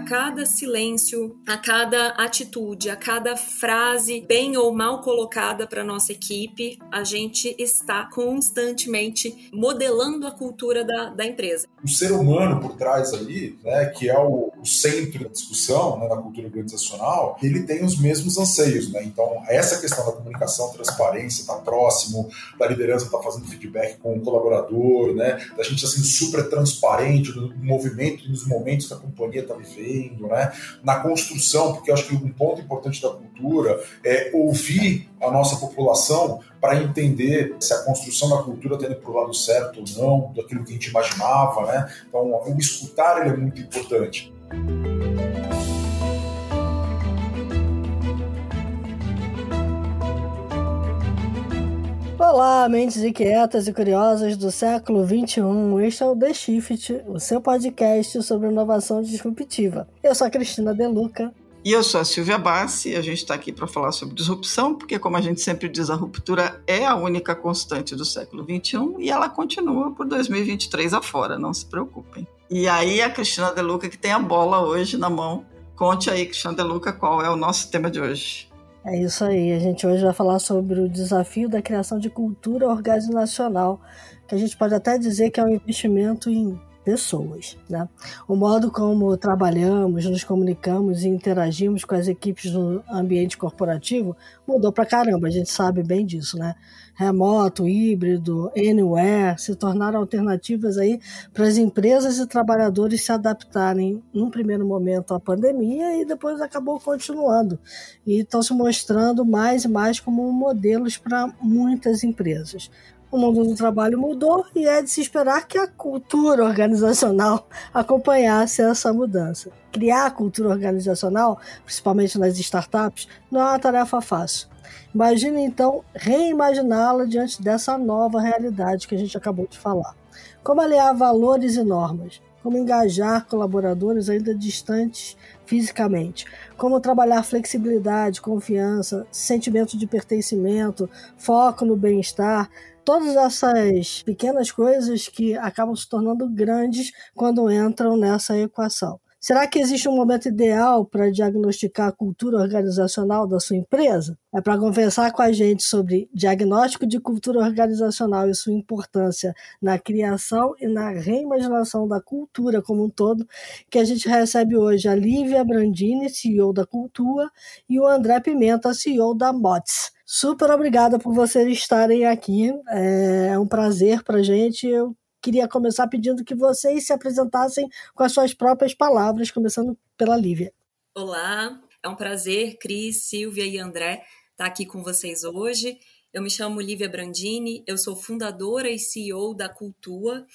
a cada silêncio, a cada atitude, a cada frase bem ou mal colocada para nossa equipe, a gente está constantemente modelando a cultura da, da empresa. O ser humano por trás ali, né, que é o, o centro da discussão né, da cultura organizacional, ele tem os mesmos anseios. Né? Então, essa questão da comunicação, transparência, tá próximo, da liderança tá fazendo feedback com o colaborador, né, da gente sendo super transparente no movimento e nos momentos que a companhia está vivendo, né, na construção, porque eu acho que um ponto importante da cultura é ouvir a nossa população para entender se a construção da cultura está indo para o lado certo ou não, daquilo que a gente imaginava. Né? Então, o escutar ele é muito importante. Olá, mentes inquietas e curiosas do século XXI. Este é o The Shift, o seu podcast sobre inovação disruptiva. Eu sou a Cristina Deluca. E eu sou a Silvia Bassi, a gente está aqui para falar sobre disrupção, porque, como a gente sempre diz, a ruptura é a única constante do século XXI e ela continua por 2023 afora, não se preocupem. E aí, a Cristina Deluca, que tem a bola hoje na mão, conte aí, Cristina Deluca, qual é o nosso tema de hoje. É isso aí. A gente hoje vai falar sobre o desafio da criação de cultura organizacional, que a gente pode até dizer que é um investimento em pessoas. Né? O modo como trabalhamos, nos comunicamos e interagimos com as equipes no ambiente corporativo mudou pra caramba, a gente sabe bem disso, né? Remoto, híbrido, anywhere se tornaram alternativas aí para as empresas e trabalhadores se adaptarem num primeiro momento à pandemia e depois acabou continuando e estão se mostrando mais e mais como modelos para muitas empresas o mundo do trabalho mudou e é de se esperar que a cultura organizacional acompanhasse essa mudança. Criar a cultura organizacional, principalmente nas startups, não é uma tarefa fácil. Imagine então reimaginá-la diante dessa nova realidade que a gente acabou de falar. Como aliar valores e normas? Como engajar colaboradores ainda distantes fisicamente? Como trabalhar flexibilidade, confiança, sentimento de pertencimento, foco no bem-estar, todas essas pequenas coisas que acabam se tornando grandes quando entram nessa equação. Será que existe um momento ideal para diagnosticar a cultura organizacional da sua empresa? É para conversar com a gente sobre diagnóstico de cultura organizacional e sua importância na criação e na reimaginação da cultura como um todo, que a gente recebe hoje a Lívia Brandini, CEO da Cultura, e o André Pimenta, CEO da MOTS. Super obrigada por vocês estarem aqui. É um prazer para a gente. Eu queria começar pedindo que vocês se apresentassem com as suas próprias palavras, começando pela Lívia. Olá, é um prazer, Cris, Silvia e André, estar aqui com vocês hoje. Eu me chamo Lívia Brandini, eu sou fundadora e CEO da Cultua.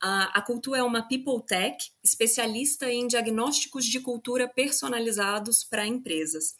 A, Cultua é uma people tech especialista em diagnósticos de cultura personalizados para empresas.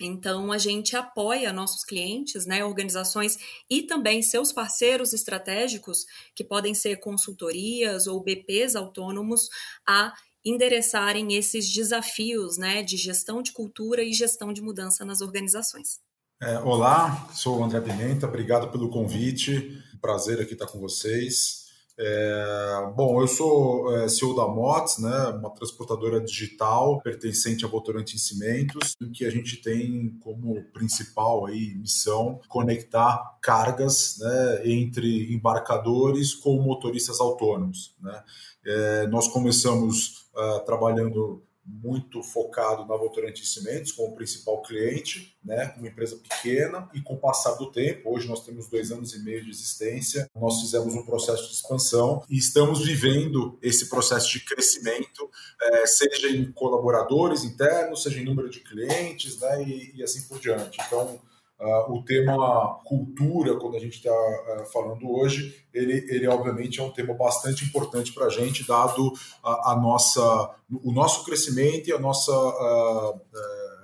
Então, a gente apoia nossos clientes, né, organizações e também seus parceiros estratégicos, que podem ser consultorias ou BPs autônomos, a endereçarem esses desafios né, de gestão de cultura e gestão de mudança nas organizações. É, olá, sou o André Pimenta, obrigado pelo convite, prazer aqui estar com vocês. É, bom, eu sou é, CEO da MOTS, né, uma transportadora digital pertencente à Votorantim Cimentos, em que a gente tem como principal aí, missão conectar cargas né, entre embarcadores com motoristas autônomos. Né. É, nós começamos uh, trabalhando muito focado na Votorantim Cimentos como principal cliente, né, uma empresa pequena e com o passar do tempo, hoje nós temos dois anos e meio de existência, nós fizemos um processo de expansão e estamos vivendo esse processo de crescimento, é, seja em colaboradores internos, seja em número de clientes, né, e, e assim por diante. Então, Uh, o tema cultura, quando a gente está uh, é, falando hoje, ele, ele obviamente é um tema bastante importante para a gente, dado a, a, nossa, o nosso crescimento e a nossa uh,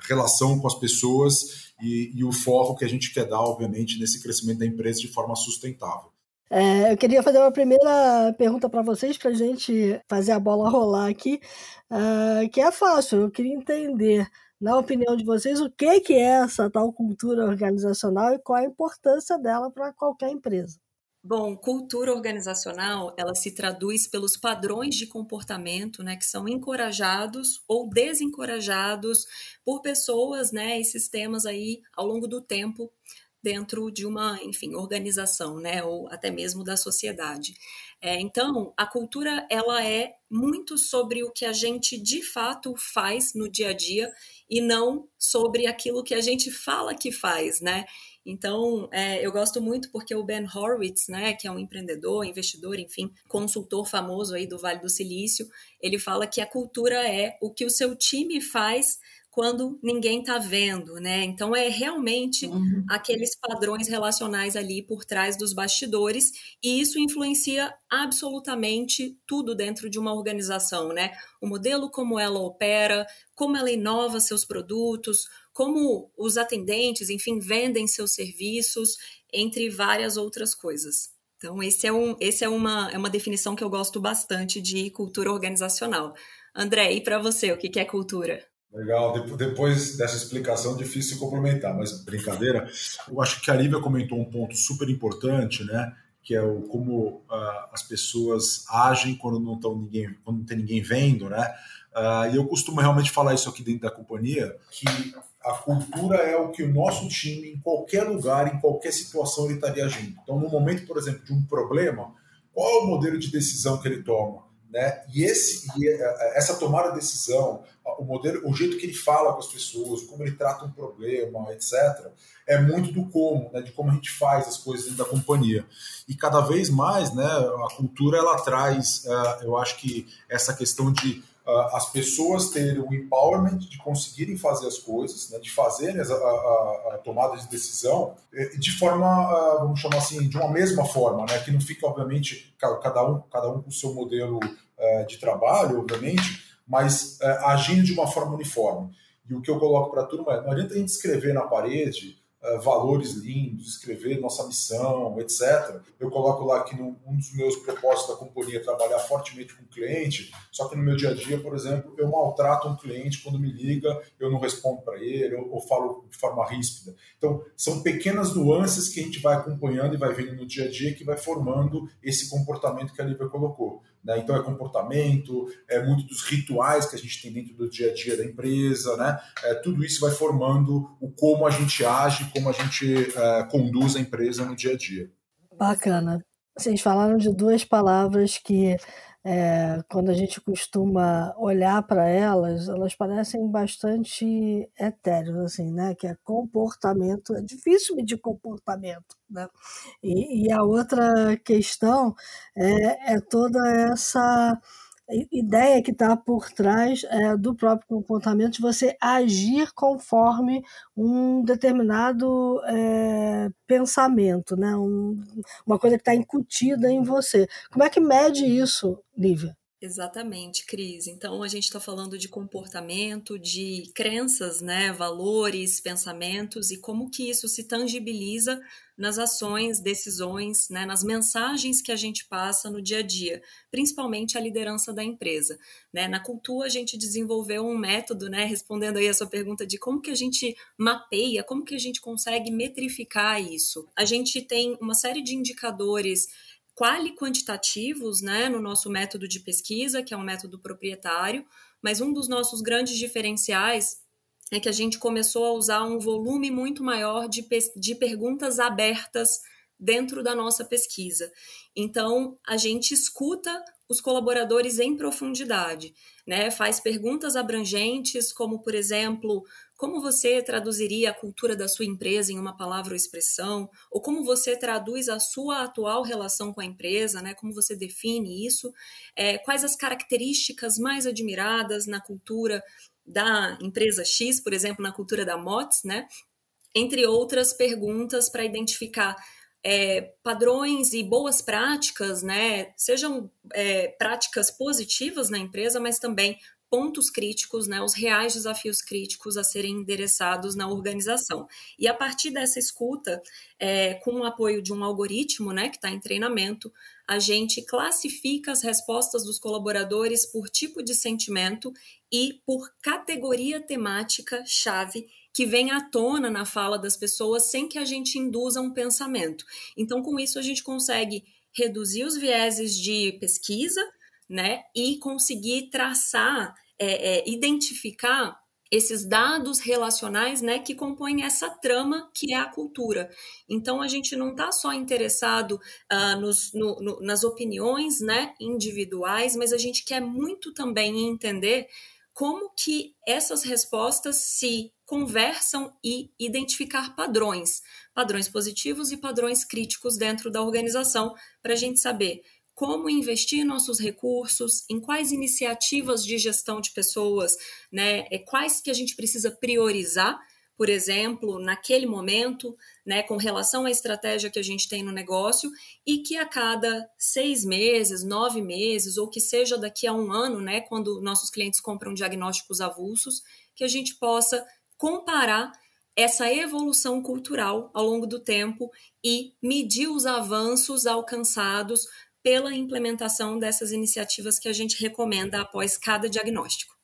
relação com as pessoas e, e, o foco que a gente quer dar, obviamente, nesse crescimento da empresa de forma sustentável. É, eu queria fazer uma primeira pergunta para vocês, para a gente fazer a bola rolar aqui, que é fácil, eu queria entender na opinião de vocês, o que, é essa tal cultura organizacional e qual a importância dela para qualquer empresa? Bom, cultura organizacional, ela se traduz pelos padrões de comportamento, né, que são encorajados ou desencorajados por pessoas, né, e sistemas aí ao longo do tempo dentro de uma, enfim, organização, né, ou até mesmo da sociedade. É, então, a cultura ela é muito sobre o que a gente de fato faz no dia a dia e não sobre aquilo que a gente fala que faz, né? Então, é, eu gosto muito porque o Ben Horowitz, né, que é um empreendedor, investidor, enfim, consultor famoso aí do Vale do Silício, ele fala que a cultura é o que o seu time faz quando ninguém está vendo, né? Então é realmente uhum. aqueles padrões relacionais ali por trás dos bastidores e isso influencia absolutamente tudo dentro de uma organização, né? O modelo como ela opera, como ela inova seus produtos, como os atendentes, enfim, vendem seus serviços, entre várias outras coisas. Então esse é, um, esse é uma, é uma definição que eu gosto bastante de cultura organizacional. André, e para você, o que é cultura? Legal, depois dessa explicação, difícil complementar, mas brincadeira. Eu acho que a Lívia comentou um ponto super importante, né? Que é o como uh, as pessoas agem quando não, tão ninguém, quando não tem ninguém vendo, né? Uh, e eu costumo realmente falar isso aqui dentro da companhia, que a cultura é o que o nosso time, em qualquer lugar, em qualquer situação, ele estaria agindo. Então, no momento, por exemplo, de um problema, qual é o modelo de decisão que ele toma? Né? E, esse, e é, é, essa tomada de decisão, o modelo, o jeito que ele fala com as pessoas, como ele trata um problema, etc., é muito do como, né? de como a gente faz as coisas dentro da companhia. E cada vez mais, né, a cultura ela traz, é, eu acho que essa questão de as pessoas terem o empowerment de conseguirem fazer as coisas, né, de fazerem a, a, a, tomada de decisão de forma, vamos chamar assim, de uma mesma forma, né, que não fica, obviamente, cada um, cada um com o seu modelo uh, de trabalho, obviamente, mas uh, agindo de uma forma uniforme. E o que eu coloco para a turma é, não adianta a gente escrever na parede uh, valores lindos, escrever nossa missão, etc. Eu coloco lá que um dos meus propósitos da companhia é trabalhar fortemente com o cliente, só que no meu dia a dia, por exemplo, eu maltrato um cliente quando me liga, eu não respondo para ele, ou, ou falo de forma ríspida. Então, são pequenas nuances que a gente vai acompanhando e vai vendo no dia a dia que vai formando esse comportamento que a Lívia colocou. Né? Então é comportamento, é muito dos rituais que a gente tem dentro do dia a dia da empresa, né? É, tudo isso vai formando o como a gente age, como a gente é, conduz a empresa no dia a dia. Bacana. Vocês falaram de duas palavras que é, quando a gente costuma olhar para elas, elas parecem bastante etéreas, assim, né? Que é comportamento, é difícil medir comportamento, né? E, e a outra questão é, é toda essa ideia que está por trás é, do próprio comportamento de você agir conforme um determinado é, pensamento, né? Um, uma coisa que está incutida em você. Como é que mede isso, Lívia? Exatamente, Cris. Então a gente está falando de comportamento, de crenças, né, valores, pensamentos e como que isso se tangibiliza nas ações, decisões, né, nas mensagens que a gente passa no dia a dia, principalmente a liderança da empresa. Né? Na cultura a gente desenvolveu um método, né, respondendo aí a sua pergunta de como que a gente mapeia, como que a gente consegue metrificar isso. A gente tem uma série de indicadores quali quantitativos, né, no nosso método de pesquisa, que é um método proprietário, mas um dos nossos grandes diferenciais é que a gente começou a usar um volume muito maior de, de perguntas abertas dentro da nossa pesquisa. Então, a gente escuta os colaboradores em profundidade, né? Faz perguntas abrangentes, como por exemplo, como você traduziria a cultura da sua empresa em uma palavra ou expressão? Ou como você traduz a sua atual relação com a empresa, né? Como você define isso? É, quais as características mais admiradas na cultura da empresa X, por exemplo, na cultura da MOTS, né? Entre outras perguntas para identificar é, padrões e boas práticas, né? Sejam é, práticas positivas na empresa, mas também pontos críticos, né, os reais desafios críticos a serem endereçados na organização. E a partir dessa escuta, é, com o apoio de um algoritmo né, que está em treinamento, a gente classifica as respostas dos colaboradores por tipo de sentimento e por categoria temática chave que vem à tona na fala das pessoas sem que a gente induza um pensamento. Então, com isso, a gente consegue reduzir os vieses de pesquisa, né, e conseguir traçar, é, é, identificar esses dados relacionais, né, que compõem essa trama que é a cultura. Então a gente não está só interessado uh, nos, no, no, nas opiniões, né, individuais, mas a gente quer muito também entender como que essas respostas se conversam e identificar padrões, padrões positivos e padrões críticos dentro da organização, para a gente saber como investir nossos recursos, em quais iniciativas de gestão de pessoas, né, é, quais que a gente precisa priorizar, por exemplo, naquele momento, né, com relação à estratégia que a gente tem no negócio, e que a cada seis meses, nove meses, ou que seja daqui a um ano, né, quando nossos clientes compram diagnósticos avulsos, que a gente possa comparar essa evolução cultural ao longo do tempo e medir os avanços alcançados pela implementação dessas iniciativas que a gente recomenda após cada diagnóstico.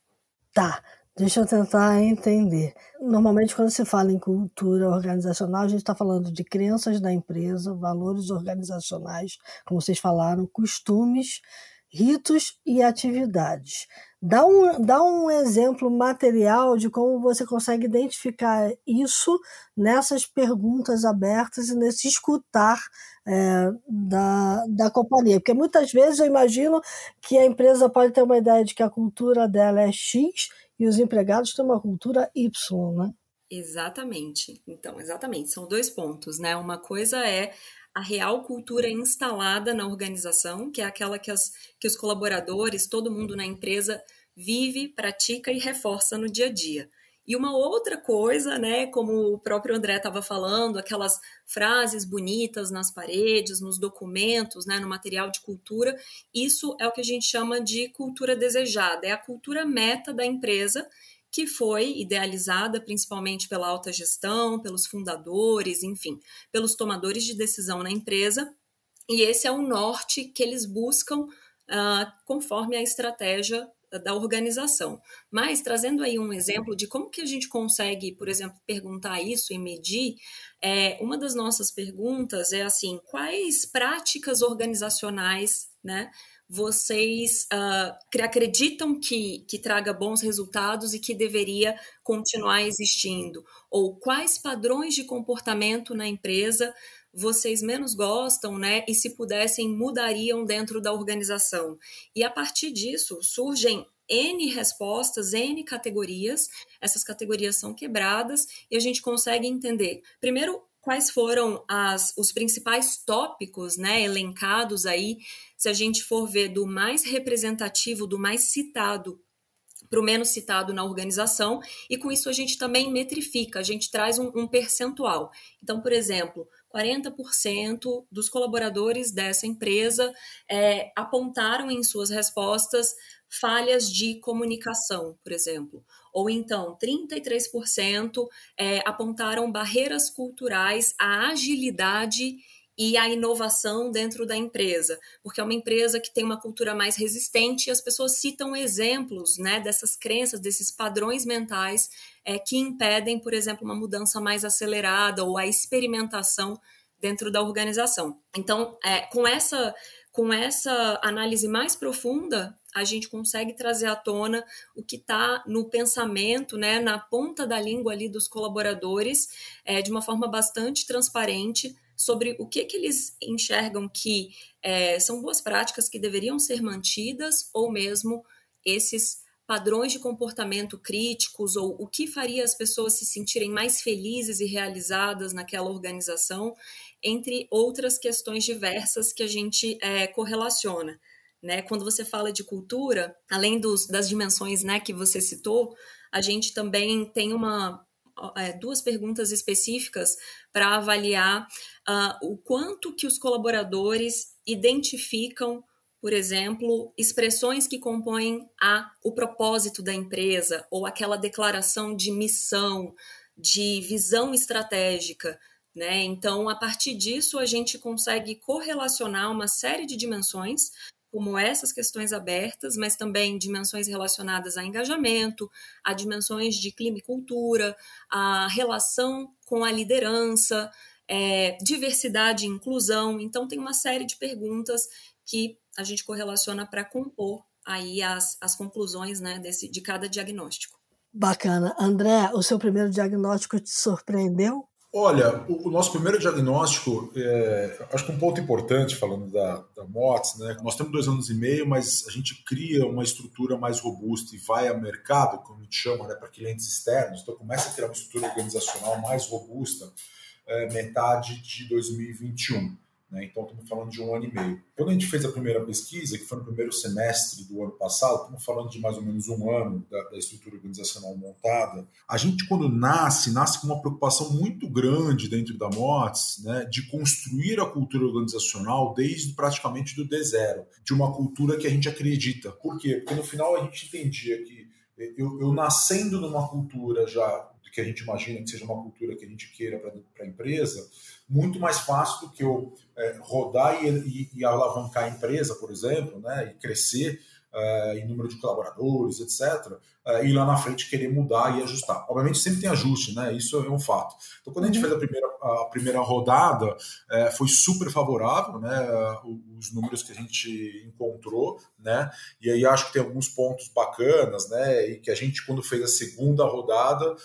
Tá, deixa eu tentar entender. Normalmente, quando se fala em cultura organizacional, a gente está falando de crenças da empresa, valores organizacionais, como vocês falaram, costumes, ritos e atividades. Dá um, dá um exemplo material de como você consegue identificar isso nessas perguntas abertas e nesse escutar é, da, da companhia. Porque muitas vezes eu imagino que a empresa pode ter uma ideia de que a cultura dela é X e os empregados têm uma cultura Y, né? Exatamente. Então, exatamente. São dois pontos, né? Uma coisa é a real cultura instalada na organização, que é aquela que, as, que os colaboradores, todo mundo na empresa vive, pratica e reforça no dia a dia. E uma outra coisa, né, como o próprio André estava falando, aquelas frases bonitas nas paredes, nos documentos, né, no material de cultura, isso é o que a gente chama de cultura desejada, é a cultura meta da empresa que foi idealizada principalmente pela alta gestão, pelos fundadores, enfim, pelos tomadores de decisão na empresa. E esse é o norte que eles buscam uh, conforme a estratégia da organização. Mas trazendo aí um exemplo de como que a gente consegue, por exemplo, perguntar isso e medir, é, uma das nossas perguntas é assim: quais práticas organizacionais, né? Vocês uh, acreditam que, que traga bons resultados e que deveria continuar existindo? Ou quais padrões de comportamento na empresa vocês menos gostam, né? E se pudessem, mudariam dentro da organização? E a partir disso surgem N respostas, N categorias, essas categorias são quebradas e a gente consegue entender. Primeiro, quais foram as, os principais tópicos né, elencados aí, se a gente for ver do mais representativo, do mais citado para o menos citado na organização, e com isso a gente também metrifica, a gente traz um, um percentual. Então, por exemplo, 40% dos colaboradores dessa empresa é, apontaram em suas respostas falhas de comunicação, por exemplo. Ou então, 33% é, apontaram barreiras culturais à agilidade e à inovação dentro da empresa, porque é uma empresa que tem uma cultura mais resistente e as pessoas citam exemplos né, dessas crenças, desses padrões mentais é, que impedem, por exemplo, uma mudança mais acelerada ou a experimentação dentro da organização. Então, é, com essa com essa análise mais profunda, a gente consegue trazer à tona o que está no pensamento, né, na ponta da língua ali dos colaboradores, é, de uma forma bastante transparente sobre o que, que eles enxergam que é, são boas práticas que deveriam ser mantidas ou mesmo esses padrões de comportamento críticos ou o que faria as pessoas se sentirem mais felizes e realizadas naquela organização, entre outras questões diversas que a gente é, correlaciona. Né? Quando você fala de cultura, além dos, das dimensões né, que você citou, a gente também tem uma, é, duas perguntas específicas para avaliar uh, o quanto que os colaboradores identificam, por exemplo, expressões que compõem a, o propósito da empresa ou aquela declaração de missão, de visão estratégica. Né? Então, a partir disso, a gente consegue correlacionar uma série de dimensões como essas questões abertas, mas também dimensões relacionadas a engajamento, a dimensões de clima e cultura, a relação com a liderança, é, diversidade e inclusão. Então, tem uma série de perguntas que a gente correlaciona para compor aí as, as conclusões né, desse, de cada diagnóstico. Bacana. André, o seu primeiro diagnóstico te surpreendeu? Olha, o, nosso primeiro diagnóstico, é, acho que um ponto importante, falando da, da MOTS, né? Nós temos dois anos e meio, mas a gente cria uma estrutura mais robusta e vai ao mercado, como a gente chama, né, para clientes externos. Então, começa a criar uma estrutura organizacional mais robusta é, metade de 2021. Né? Então, estamos falando de um ano e meio. Quando a gente fez a primeira pesquisa, que foi no primeiro semestre do ano passado, estamos falando de mais ou menos um ano da, da, estrutura organizacional montada. A gente, quando nasce, nasce com uma preocupação muito grande dentro da MOTS né, de construir a cultura organizacional desde praticamente do D0, de uma cultura que a gente acredita. Por quê? Porque no final a gente entendia que eu, eu nascendo numa cultura já que a gente imagina que seja uma cultura que a gente queira para a empresa, muito mais fácil do que eu é, rodar e, e, e, alavancar a empresa, por exemplo, né, e crescer uh, em número de colaboradores, etc., uh, e lá na frente querer mudar e ajustar. Obviamente sempre tem ajuste, né? Isso é um fato. Então, quando a gente uhum. fez a primeira, a primeira rodada, uh, foi super favorável, né? os números que a gente encontrou, né? E aí acho que tem alguns pontos bacanas, né? E que a gente, quando fez a segunda rodada,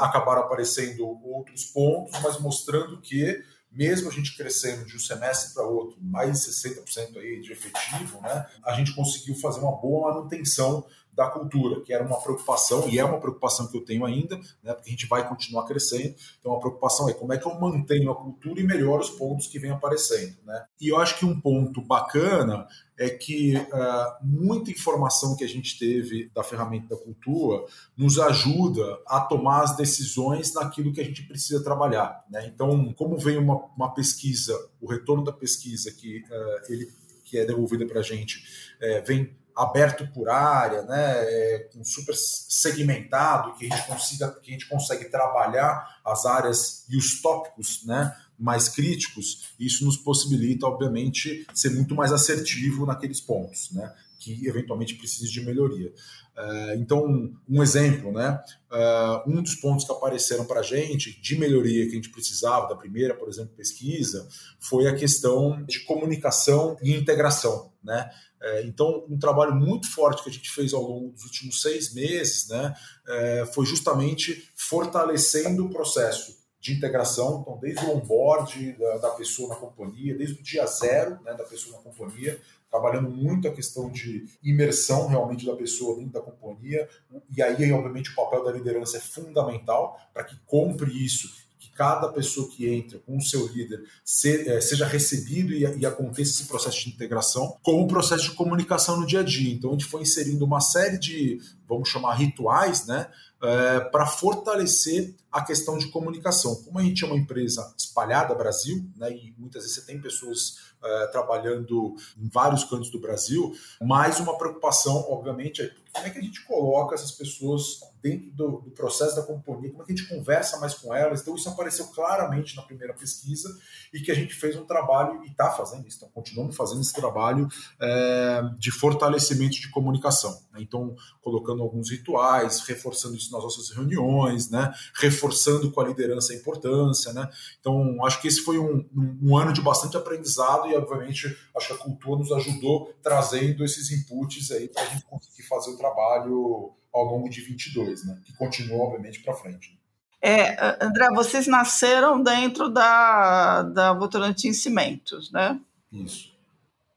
acabaram aparecendo outros pontos, mas mostrando que mesmo a gente crescendo de um semestre para outro, mais de 60% aí de efetivo, né, a gente conseguiu fazer uma boa manutenção da cultura, que era uma preocupação, e é uma preocupação que eu tenho ainda, né, porque a gente vai continuar crescendo. Então, a preocupação é como é que eu mantenho a cultura e melhoro os pontos que vêm aparecendo. Né? E eu acho que um ponto bacana é que uh, muita informação que a gente teve da ferramenta da cultura nos ajuda a tomar as decisões naquilo que a gente precisa trabalhar. Né? Então, como vem uma, uma pesquisa, o retorno da pesquisa que, uh, ele, que é devolvida para a gente, uh, vem aberto por área, né, é, com super segmentado, que a gente consiga, que a gente consegue trabalhar as áreas e os tópicos, né, mais críticos. Isso nos possibilita, obviamente, ser muito mais assertivo naqueles pontos, né, que eventualmente precisem de melhoria. Uh, então, um exemplo, né? Uh, um dos pontos que apareceram para a gente de melhoria que a gente precisava, da primeira, por exemplo, pesquisa, foi a questão de comunicação e integração, né? É, então, um trabalho muito forte que a gente fez ao longo dos últimos seis meses né, é, foi justamente fortalecendo o processo de integração, então, desde o onboard da, da pessoa na companhia, desde o dia zero né, da pessoa na companhia, trabalhando muito a questão de imersão realmente da pessoa dentro da companhia, e aí, obviamente, o papel da liderança é fundamental para que compre isso cada pessoa que entra com o seu líder é, seja recebido e, e aconteça esse processo de integração, como um processo de comunicação no dia a dia. Então, a gente foi inserindo uma série de, vamos chamar, rituais, né? É, para fortalecer a questão de comunicação. Como a gente é uma empresa espalhada Brasil, né, e muitas vezes você tem pessoas é, trabalhando em vários cantos do Brasil, mais uma preocupação, obviamente, é como é que a gente coloca essas pessoas dentro do, do, processo da companhia, como é que a gente conversa mais com elas. Então, isso apareceu claramente na primeira pesquisa e que a gente fez um trabalho, e está fazendo isso, então continuamos fazendo esse trabalho é, de fortalecimento de comunicação. Né? Então, colocando alguns rituais, reforçando isso nas nossas reuniões, né? reforçando com a liderança a importância. Né? Então, acho que esse foi um, um, um ano de bastante aprendizado e, obviamente, acho que a cultura nos ajudou trazendo esses inputs aí para a gente conseguir fazer o trabalho ao longo de 22, né? Que continua, obviamente, para frente. É, André, vocês nasceram dentro da, da Votorantim Cimentos, né? Isso.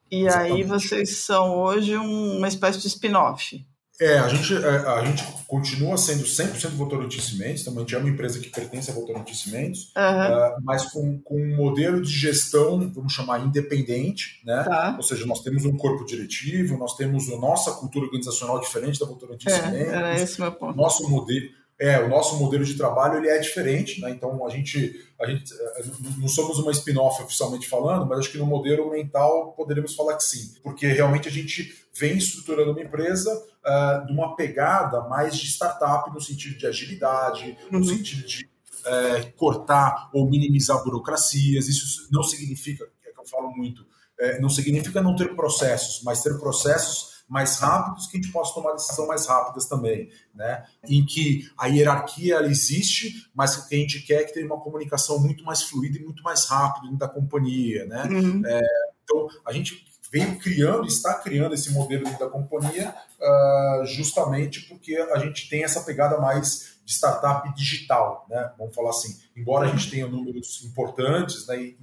E Exatamente. aí vocês são hoje uma espécie de spin-off. É, a gente, é, a gente continua sendo 100% Votorantim Cimentos, então a gente é uma empresa que pertence a Votorantim Cimentos, uhum. uh, mas com, com um modelo de gestão, vamos chamar, independente, né? Tá. Ou seja, nós temos um corpo diretivo, nós temos a nossa cultura organizacional diferente da Votorantim é, Cimentos. Era esse meu ponto. Nosso modelo, é, o nosso modelo de trabalho ele é diferente, né? Então a gente, a gente eh, não somos uma spin-off oficialmente falando, mas acho que no modelo mental poderíamos falar que sim, porque realmente a gente vem estruturando uma empresa uh, de uma pegada mais de startup no sentido de agilidade, uhum. no sentido de uh, cortar ou minimizar burocracias. Isso não significa, é que eu falo muito, é, não significa não ter processos, mas ter processos mais rápidos que a gente possa tomar decisão mais rápidas também, né? Em que a hierarquia ela existe, mas o que a gente quer é que tenha uma comunicação muito mais fluida e muito mais rápida dentro da companhia, né? Uhum. É, então a gente veio criando, está criando esse modelo dentro da companhia uh, justamente porque a gente tem essa pegada mais de startup digital, né? Vamos falar assim, embora a gente tenha números importantes, né? E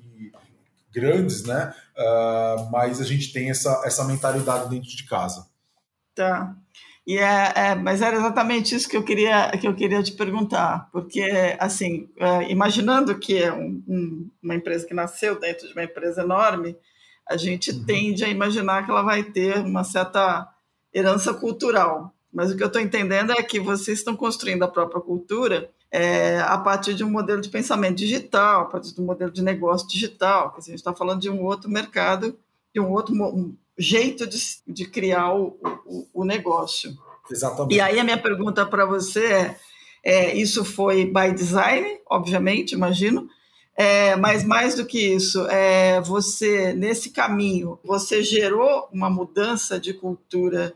grandes, né? Uh, mas a gente tem essa, essa mentalidade dentro de casa. Tá. E é, é, mas era exatamente isso que eu queria que eu queria te perguntar, porque assim, é, imaginando que é um, um, uma empresa que nasceu dentro de uma empresa enorme, a gente uhum. tende a imaginar que ela vai ter uma certa herança cultural. Mas o que eu estou entendendo é que vocês estão construindo a própria cultura é, a partir de um modelo de pensamento digital, a partir de um modelo de negócio digital. a gente está falando de um outro mercado, de um outro um jeito de, de criar o, o, o, negócio. Exatamente. E aí a minha pergunta para você é, é, isso foi by design, obviamente, imagino, é, mas mais do que isso, é, você nesse caminho, você gerou uma mudança de cultura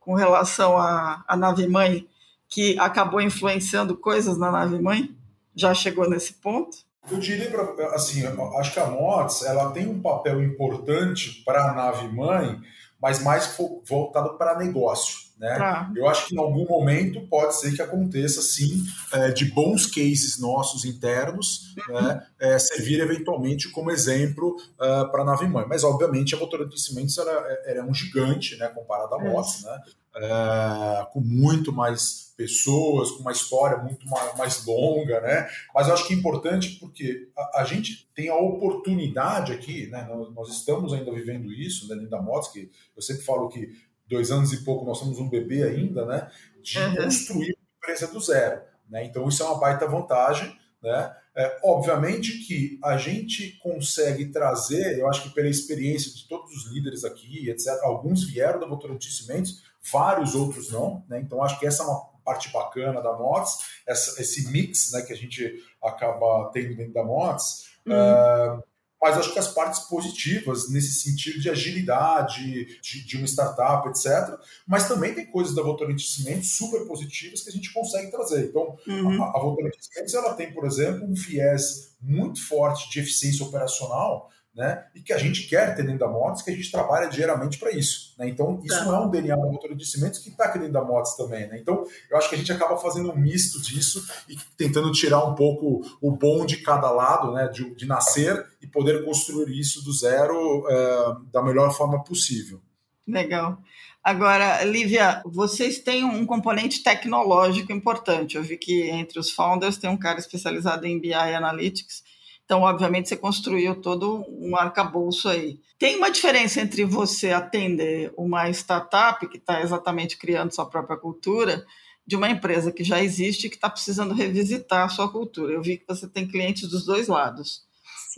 com relação à, à nave mãe que acabou influenciando coisas na nave mãe? Já chegou nesse ponto? Eu diria, pra, assim, acho que a MOTS ela tem um papel importante para a nave mãe, mas mais voltado para negócio. Né? Tá. Eu acho que em algum momento pode ser que aconteça, sim, é, de bons cases nossos internos né, é, servir eventualmente como exemplo é, para a nave mãe. Mas, obviamente, a Votorantim de Cimentos era, era um gigante né, comparado à MOTS, né? É, com muito mais pessoas, com uma história muito mais longa, né? Mas eu acho que é importante porque a, a gente tem a oportunidade aqui, né? Nós, nós estamos ainda vivendo isso, né, dentro da Motos, que eu sempre falo que dois anos e pouco nós somos um bebê ainda, né? De uhum. construir uma empresa do zero, né? Então isso é uma baita vantagem, né? É, obviamente que a gente consegue trazer, eu acho que pela experiência de todos os líderes aqui, etc., alguns vieram da Votorantim Cimentos, vários outros não, né? Então acho que essa é uma parte bacana da MOTS, essa, esse mix né, que a gente acaba tendo dentro da MOTS. Uhum. Uh, mas acho que as partes positivas nesse sentido de agilidade, de, de uma startup, etc. Mas também tem coisas da Votorantim Cimentos super positivas que a gente consegue trazer. Então, uhum. a, a Votorantim Cimentos ela tem, por exemplo, um viés muito forte de eficiência operacional né? E que a gente quer ter dentro da Motos, que a gente trabalha diariamente para isso. Né? Então, isso tá. não é um DNA da motor de cimentos que está aqui dentro da Motos também. Né? Então, eu acho que a gente acaba fazendo um misto disso e tentando tirar um pouco o bom de cada lado, né? de, de nascer e poder construir isso do zero é, da melhor forma possível. Legal. Agora, Lívia, vocês têm um componente tecnológico importante. Eu vi que entre os founders tem um cara especializado em BI Analytics então, obviamente, você construiu todo um arcabouço aí. Tem uma diferença entre você atender uma startup que está exatamente criando sua própria cultura de uma empresa que já existe e que está precisando revisitar a sua cultura. Eu vi que você tem clientes dos dois lados.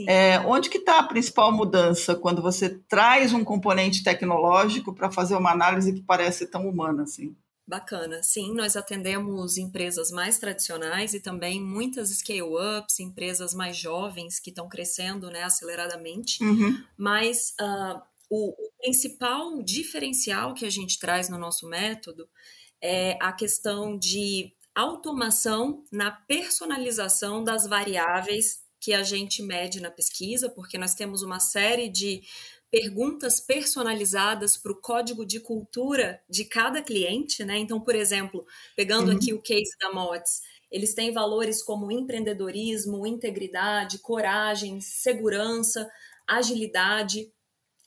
É, onde que está a principal mudança quando você traz um componente tecnológico para fazer uma análise que parece tão humana assim? Bacana. Sim, nós atendemos empresas mais tradicionais e também muitas scale-ups, empresas mais jovens que estão crescendo né, aceleradamente. Uhum. Mas uh, o, o principal diferencial que a gente traz no nosso método é a questão de automação na personalização das variáveis que a gente mede na pesquisa, porque nós temos uma série de perguntas personalizadas para o código de cultura de cada cliente, né? Então, por exemplo, pegando uhum. aqui o case da Mots, eles têm valores como empreendedorismo, integridade, coragem, segurança, agilidade.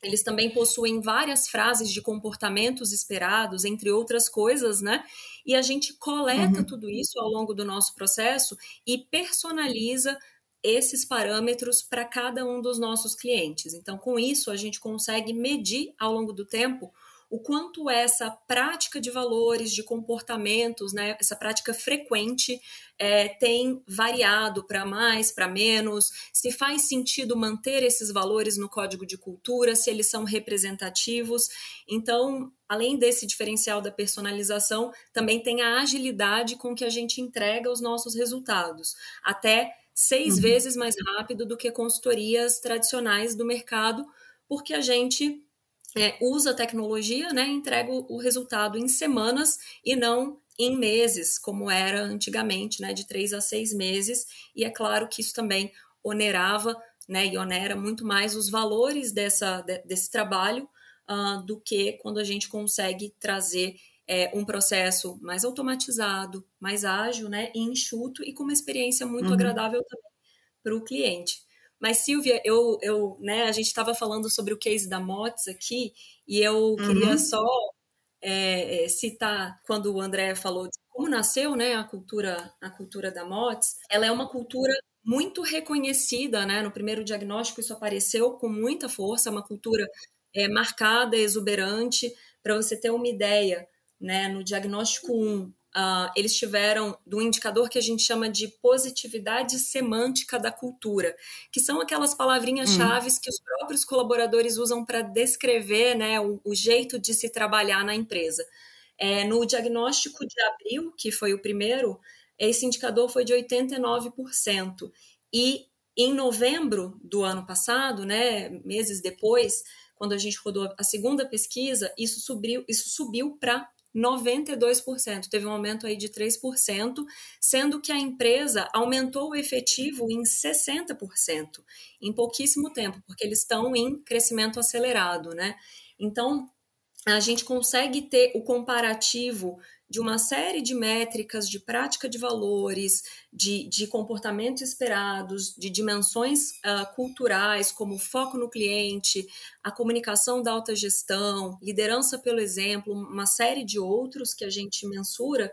Eles também possuem várias frases de comportamentos esperados, entre outras coisas, né? E a gente coleta uhum. tudo isso ao longo do nosso processo e personaliza esses parâmetros para cada um dos nossos clientes. Então, com isso, a gente consegue medir ao longo do tempo o quanto essa prática de valores, de comportamentos, né, essa prática frequente é, tem variado para mais, para menos, se faz sentido manter esses valores no código de cultura, se eles são representativos. Então, além desse diferencial da personalização, também tem a agilidade com que a gente entrega os nossos resultados. Até seis uhum. vezes mais rápido do que consultorias tradicionais do mercado, porque a gente é, usa a tecnologia, né, entrega o, resultado em semanas e não em meses, como era antigamente, né, de três a seis meses. E é claro que isso também onerava, né, e onera muito mais os valores dessa, de, desse trabalho uh, do que quando a gente consegue trazer é, um processo mais automatizado, mais ágil, né, e enxuto e com uma experiência muito uhum. agradável também para o cliente. Mas, Silvia, eu, eu, né, a gente estava falando sobre o case da Mots aqui, e eu uhum. queria só é, é, citar quando o André falou de como nasceu né, a cultura, a cultura da Mots. Ela é uma cultura muito reconhecida, né? No primeiro diagnóstico isso apareceu com muita força, uma cultura é, marcada, exuberante. Para você ter uma ideia, né, no diagnóstico 1, Uh, eles tiveram do indicador que a gente chama de positividade semântica da cultura, que são aquelas palavrinhas-chave hum. que os próprios colaboradores usam para descrever né, o, o, jeito de se trabalhar na empresa. É, no diagnóstico de abril, que foi o primeiro, esse indicador foi de 89%. E em novembro do ano passado, né, meses depois, quando a gente rodou a segunda pesquisa, isso subiu, isso subiu para 92%, teve um aumento aí de 3%, sendo que a empresa aumentou o efetivo em 60% em pouquíssimo tempo, porque eles estão em crescimento acelerado, né? Então, a gente consegue ter o comparativo de uma série de métricas de prática de valores, de, de comportamentos esperados, de dimensões uh, culturais, como foco no cliente, a comunicação da alta gestão, liderança pelo exemplo, uma série de outros que a gente mensura.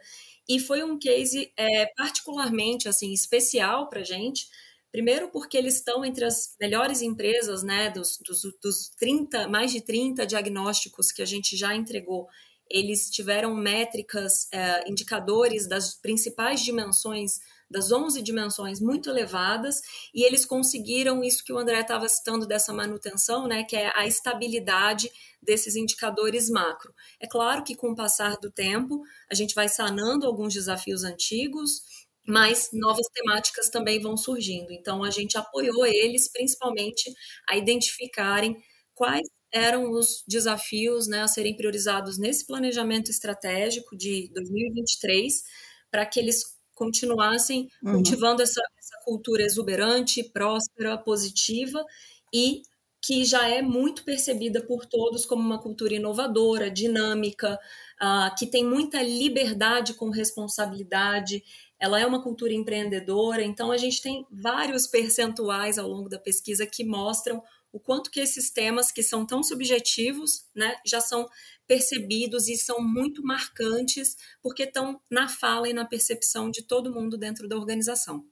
E foi um case é, particularmente assim especial para a gente, Primeiro, porque eles estão entre as melhores empresas, né, dos, dos, dos 30, mais de 30 diagnósticos que a gente já entregou eles tiveram métricas, é, indicadores das principais dimensões, das 11 dimensões muito elevadas, e eles conseguiram isso que o André estava citando dessa manutenção, né, que é a estabilidade desses indicadores macro. É claro que com o passar do tempo, a gente vai sanando alguns desafios antigos, mas novas temáticas também vão surgindo. Então, a gente apoiou eles, principalmente, a identificarem quais eram os desafios né, a serem priorizados nesse planejamento estratégico de 2023 para que eles continuassem uhum. cultivando essa, essa, cultura exuberante, próspera, positiva e que já é muito percebida por todos como uma cultura inovadora, dinâmica, uh, que tem muita liberdade com responsabilidade. Ela é uma cultura empreendedora, então a gente tem vários percentuais ao longo da pesquisa que mostram o quanto que esses temas que são tão subjetivos, né, já são percebidos e são muito marcantes porque estão na fala e na percepção de todo mundo dentro da organização.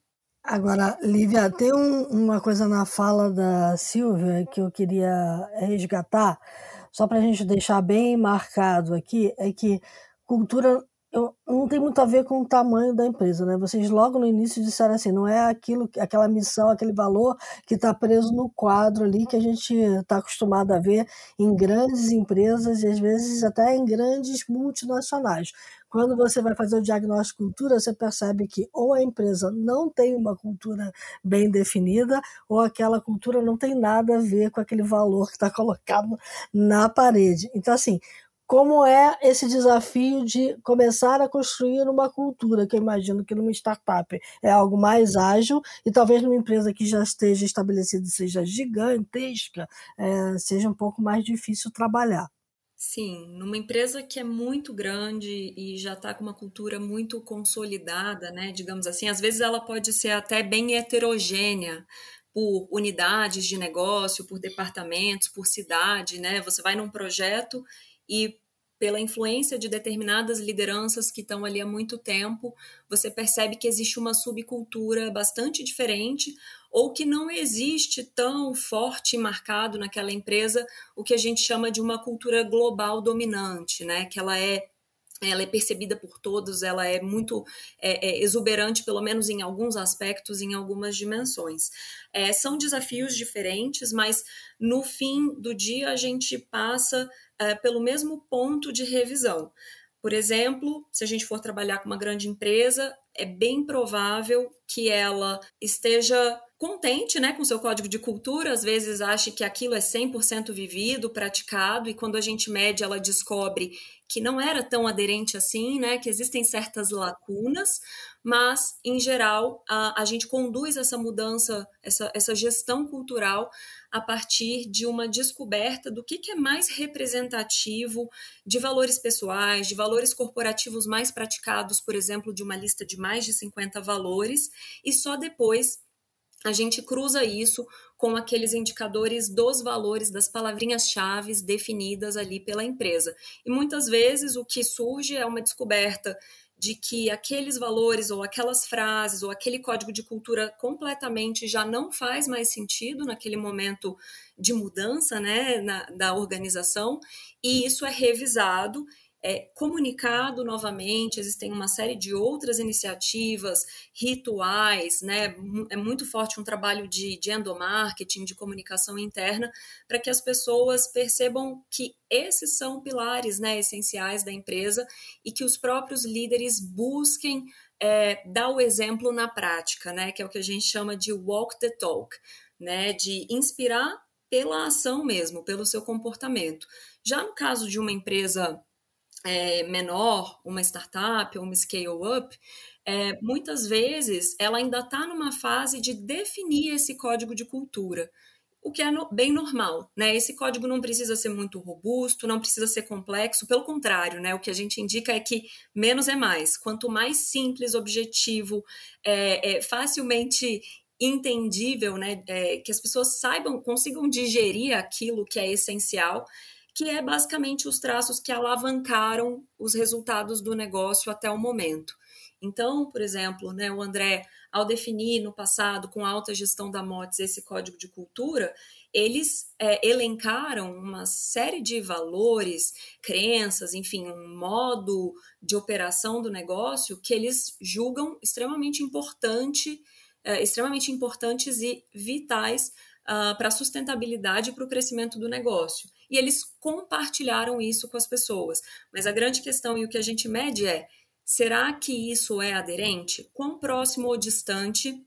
Agora, Lívia, tem um, uma coisa na fala da Silvia que eu queria resgatar, só para a gente deixar bem marcado aqui, é que cultura não tem muito a ver com o tamanho da empresa, né? Vocês logo no início disseram assim, não é aquilo, aquela missão, aquele valor que está preso no quadro ali que a gente está acostumado a ver em grandes empresas e às vezes até em grandes multinacionais. Quando você vai fazer o diagnóstico de cultura, você percebe que ou a empresa não tem uma cultura bem definida, ou aquela cultura não tem nada a ver com aquele valor que está colocado na parede. Então, assim, como é esse desafio de começar a construir uma cultura, que eu imagino que numa startup é algo mais ágil e talvez numa empresa que já esteja estabelecida, seja gigantesca, é, seja um pouco mais difícil trabalhar. Sim, numa empresa que é muito grande e já está com uma cultura muito consolidada, né, digamos assim, às vezes ela pode ser até bem heterogênea, por unidades de negócio, por departamentos, por cidade, né? Você vai num projeto e pela influência de determinadas lideranças que estão ali há muito tempo, você percebe que existe uma subcultura bastante diferente ou que não existe tão forte e marcado naquela empresa o que a gente chama de uma cultura global dominante, né? Que ela é ela é percebida por todos, ela é muito é, é, exuberante, pelo menos em alguns aspectos, em algumas dimensões. É, são desafios diferentes, mas no fim do dia a gente passa é, pelo mesmo ponto de revisão. Por exemplo, se a gente for trabalhar com uma grande empresa, é bem provável que ela esteja contente né, com seu código de cultura, às vezes acha que aquilo é 100% vivido, praticado, e quando a gente mede, ela descobre que não era tão aderente assim, né, que existem certas lacunas, mas, em geral, a, a gente conduz essa mudança, essa, essa gestão cultural a partir de uma descoberta do que, que é mais representativo de valores pessoais, de valores corporativos mais praticados, por exemplo, de uma lista de mais de 50 valores, e só depois a gente cruza isso com aqueles indicadores dos valores das palavrinhas-chave definidas ali pela empresa. E muitas vezes o que surge é uma descoberta de que aqueles valores ou aquelas frases ou aquele código de cultura completamente já não faz mais sentido naquele momento de mudança né, na, da organização, e isso é revisado é, comunicado novamente, existem uma série de outras iniciativas, rituais, né? É muito forte um trabalho de, de endomarketing, de comunicação interna, para que as pessoas percebam que esses são pilares né, essenciais da empresa e que os próprios líderes busquem é, dar o exemplo na prática, né? Que é o que a gente chama de walk the talk, né? De inspirar pela ação mesmo, pelo seu comportamento. Já no caso de uma empresa é, menor, uma startup uma scale-up, é, muitas vezes ela ainda está numa fase de definir esse código de cultura, o que é no, bem normal, né? Esse código não precisa ser muito robusto, não precisa ser complexo, pelo contrário, né? O que a gente indica é que menos é mais. Quanto mais simples, objetivo, é, é facilmente entendível, né? É, que as pessoas saibam, consigam digerir aquilo que é essencial, que é basicamente os traços que alavancaram os resultados do negócio até o momento. Então, por exemplo, né, o André, ao definir no passado, com alta gestão da MOTS, esse código de cultura, eles é, elencaram uma série de valores, crenças, enfim, um modo de operação do negócio que eles julgam extremamente importante, é, extremamente importantes e vitais uh, para a sustentabilidade e para o crescimento do negócio e eles compartilharam isso com as pessoas. Mas a grande questão e o que a gente mede é: será que isso é aderente? Quão próximo ou distante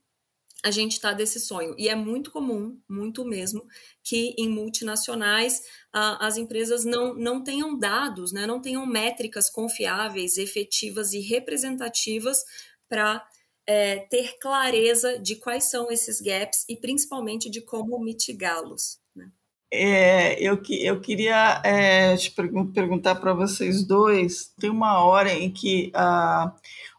a gente está desse sonho? E é muito comum, muito mesmo, que em multinacionais as empresas não, não tenham dados, né, não tenham métricas confiáveis, efetivas e representativas para é, ter clareza de quais são esses gaps e principalmente de como mitigá-los. É, eu, eu queria é, te perguntar para vocês dois: tem uma hora em que ah,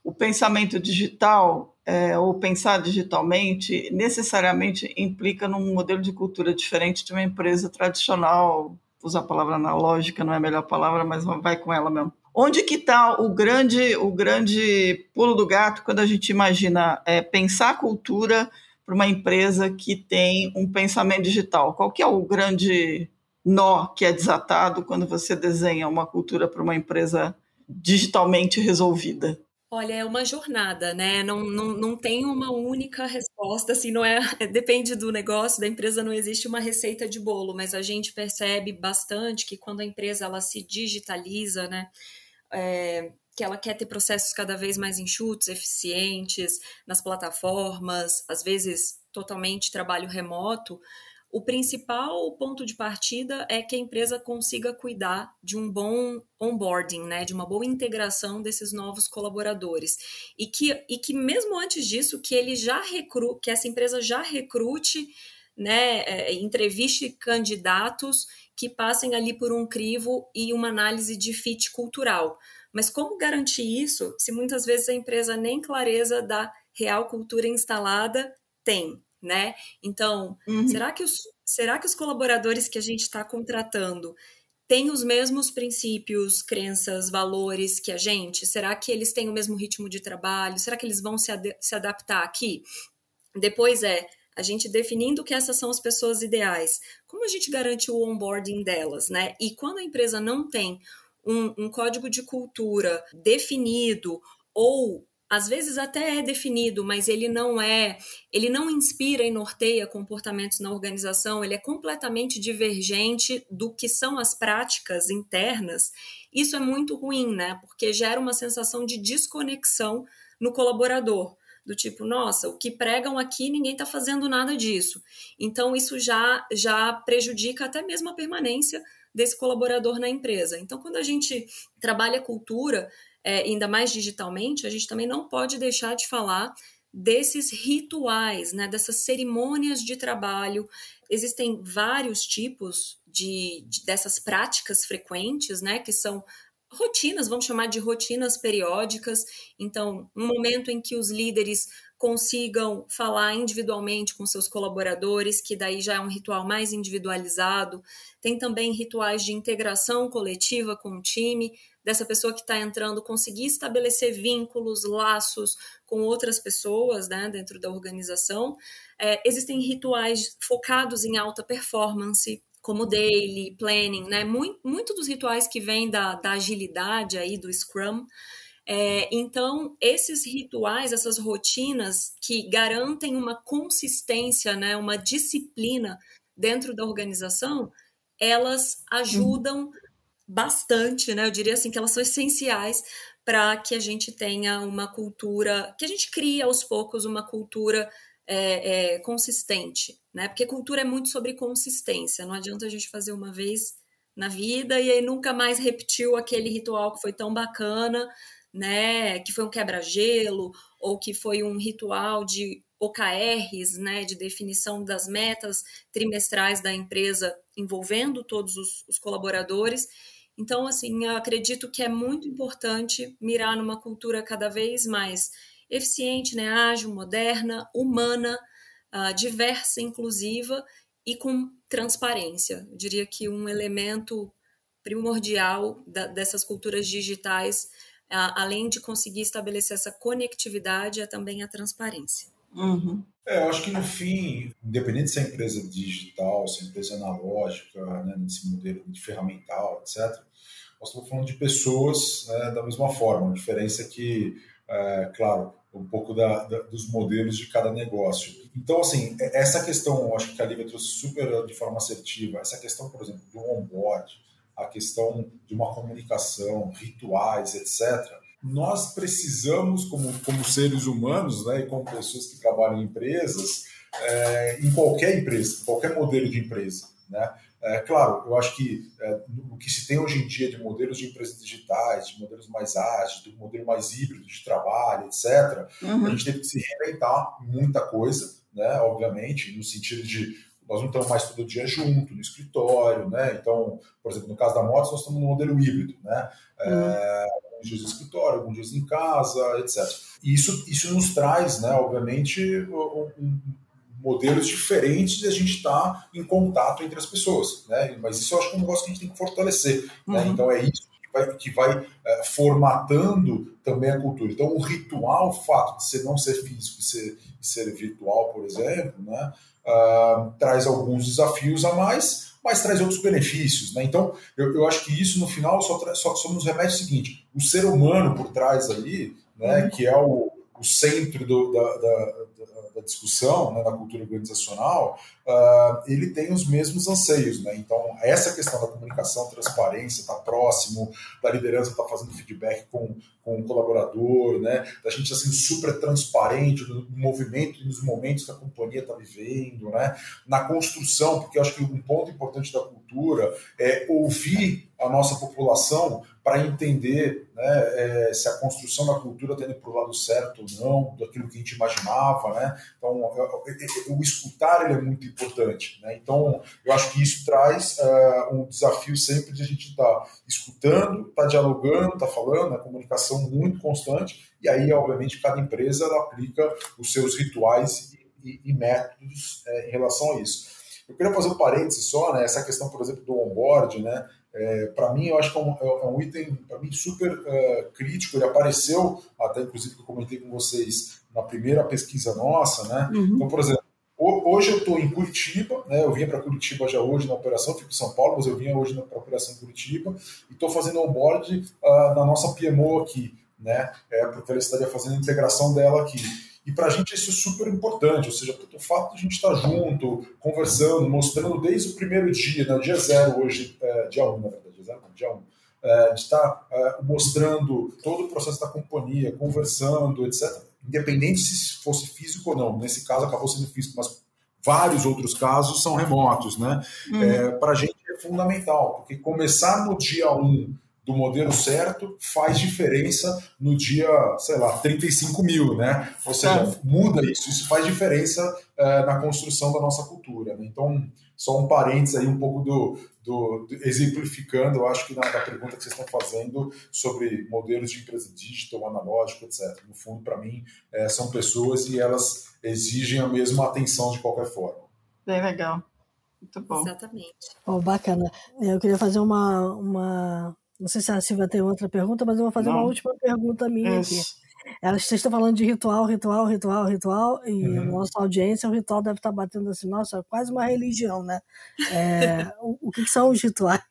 o pensamento digital, é, ou pensar digitalmente, necessariamente implica num modelo de cultura diferente de uma empresa tradicional. Usar a palavra analógica não é a melhor palavra, mas vai com ela mesmo. Onde que está o grande, o grande pulo do gato quando a gente imagina é, pensar cultura para uma empresa que tem um pensamento digital? Qual que é o grande nó que é desatado quando você desenha uma cultura para uma empresa digitalmente resolvida? Olha, é uma jornada, né? Não, não, não tem uma única resposta, assim, não é. Depende do negócio, da empresa, não existe uma receita de bolo, mas a gente percebe bastante que quando a empresa ela se digitaliza, né? É, que ela quer ter processos cada vez mais enxutos, eficientes nas plataformas, às vezes totalmente trabalho remoto, o principal ponto de partida é que a empresa consiga cuidar de um bom onboarding, né, de uma boa integração desses novos colaboradores. E que, e que mesmo antes disso, que ele já recru, que essa empresa já recrute, né, é, entreviste candidatos que passem ali por um crivo e uma análise de fit cultural mas como garantir isso se muitas vezes a empresa nem clareza da real cultura instalada tem, né? Então, uhum. será, que os, será que os colaboradores que a gente está contratando têm os mesmos princípios, crenças, valores que a gente? Será que eles têm o mesmo ritmo de trabalho? Será que eles vão se, ad se adaptar aqui? Depois é a gente definindo que essas são as pessoas ideais. Como a gente garante o onboarding delas, né? E quando a empresa não tem um, um código de cultura definido ou às vezes até é definido, mas ele não é, ele não inspira e norteia comportamentos na organização, ele é completamente divergente do que são as práticas internas. Isso é muito ruim, né? Porque gera uma sensação de desconexão no colaborador do tipo, nossa, o que pregam aqui ninguém está fazendo nada disso. Então isso já já prejudica até mesmo a permanência desse colaborador na empresa. Então quando a gente trabalha cultura, é, ainda mais digitalmente, a gente também não pode deixar de falar desses rituais, né, dessas cerimônias de trabalho. Existem vários tipos de, de, dessas práticas frequentes, né, que são rotinas, vamos chamar de rotinas periódicas. Então, um momento em que os líderes consigam falar individualmente com seus colaboradores, que daí já é um ritual mais individualizado. Tem também rituais de integração coletiva com o time, dessa pessoa que está entrando conseguir estabelecer vínculos, laços com outras pessoas né, dentro da organização. É, existem rituais focados em alta performance, como daily, planning, né? Muito, muito dos rituais que vêm da, da agilidade aí, do Scrum. É, então, esses rituais, essas rotinas que garantem uma consistência, né, uma disciplina dentro da organização, elas ajudam bastante, né? Eu diria assim que elas são essenciais para que a gente tenha uma cultura, que a gente crie aos poucos uma cultura é, é, consistente, né? Porque cultura é muito sobre consistência. Não adianta a gente fazer uma vez na vida e aí nunca mais repetiu aquele ritual que foi tão bacana, né? Que foi um quebra-gelo ou que foi um ritual de OKRs, né? De definição das metas trimestrais da empresa envolvendo todos os, os colaboradores então, assim, acredito que é muito importante mirar numa cultura cada vez mais eficiente, né, ágil, moderna, humana, uh, diversa, inclusiva e com transparência. Eu diria que um elemento primordial da, dessas culturas digitais, uh, além de conseguir estabelecer essa conectividade, é também a transparência. Uhum. É, eu acho que no fim, independente se é empresa digital, se é empresa analógica, né, nesse modelo de ferramental, etc., nós estamos falando de pessoas né, da mesma forma. A diferença é que, é, claro, um pouco da, da, dos modelos de cada negócio. Então, assim, essa questão, acho que a Lívia trouxe super de forma assertiva, essa questão, por exemplo, do onboard, a questão de uma comunicação, rituais, etc., nós precisamos, como, como seres humanos, né, e como pessoas que trabalham em empresas, é, em qualquer empresa, qualquer modelo de empresa, né? É, claro, eu acho que é, o que se tem hoje em dia de modelos de empresas digitais, de modelos mais ágeis, de modelo mais híbrido de trabalho, etc., uhum. a gente teve que se reinventar muita coisa, né? Obviamente, no sentido de nós não estamos mais todo dia junto, no escritório, né? Então, por exemplo, no caso da moto, nós estamos no modelo híbrido, né? É, uhum. É, alguns dias no escritório, alguns dias em casa, etc. E isso, isso nos traz, né, obviamente, um, modelos diferentes de a gente estar tá em contato entre as pessoas, né? Mas isso eu acho que é um negócio que a gente tem que fortalecer, né? uhum. né? Então é isso que vai, que vai é, formatando também a cultura. Então o ritual, o fato de ser não ser físico e ser, ser virtual, por exemplo, né? Uh, traz alguns desafios a mais, mas traz outros benefícios, né? Então eu, eu acho que isso no final só, só, só nos remete o seguinte: o ser humano por trás ali, né? Uhum. Que é o, o centro do, da, da da discussão né, na cultura organizacional, uh, ele tem os mesmos anseios. Né? Então, essa questão da comunicação, transparência, tá próximo, da liderança tá fazendo feedback com, com o colaborador, né? da gente estar sendo super transparente no, no movimento e nos momentos que a companhia está vivendo, né? na construção, porque eu acho que um ponto importante da cultura é ouvir a nossa população para entender né, é, se a construção da cultura está indo para o lado certo ou não, daquilo que a gente imaginava. Né? Então, o escutar ele é muito importante. Né? Então, eu acho que isso traz uh, um desafio sempre de a gente estar tá escutando, estar tá dialogando, estar tá falando, a comunicação muito constante, e aí, obviamente, cada empresa aplica os seus rituais e, e, e métodos é, em relação a isso. Eu queria fazer um parênteses só, né? Essa questão, por exemplo, do onboard, né? É, para mim, eu acho que é um, é um item para mim super uh, crítico. Ele apareceu, até inclusive que eu comentei com vocês na primeira pesquisa nossa, né? Uhum. Então, por exemplo, hoje eu estou em Curitiba, né? Eu vinha para Curitiba já hoje na operação, fico em São Paulo, mas eu vinha hoje na operação em Curitiba e estou fazendo onboard uh, na nossa PMO aqui, né? É porque ela estaria fazendo a integração dela aqui. E para a gente isso é super importante, ou seja, o fato de a gente estar tá junto, conversando, mostrando desde o primeiro dia, né, dia zero hoje, é, dia 1, um, na verdade, dia zero, dia 1, um, é, de estar tá, é, mostrando todo o processo da companhia, conversando, etc., independente se fosse físico ou não. Nesse caso acabou sendo físico, mas vários outros casos são remotos, né? Uhum. É, Para a gente é fundamental, porque começar no dia 1 um do modelo certo faz diferença no dia, sei lá, 35 mil, né? Ou seja, é. muda isso, isso faz diferença é, na construção da nossa cultura. Né? Então, só um parênteses aí, um pouco do, do, do exemplificando, eu acho que na, na, pergunta que vocês estão fazendo sobre modelos de empresa digital, analógico, etc. No fundo, para mim, é, são pessoas e elas exigem a mesma atenção de qualquer forma. Bem legal. Muito bom. Exatamente. Oh, bacana. Eu queria fazer uma, uma não sei se a Silvia tem outra pergunta, mas eu vou fazer Não. uma última pergunta minha aqui. Elas, vocês estão falando de ritual, ritual, ritual, ritual, e uhum. a nossa audiência, o ritual deve estar batendo assim, nossa, é quase uma religião, né? É, o, o que, são os rituais?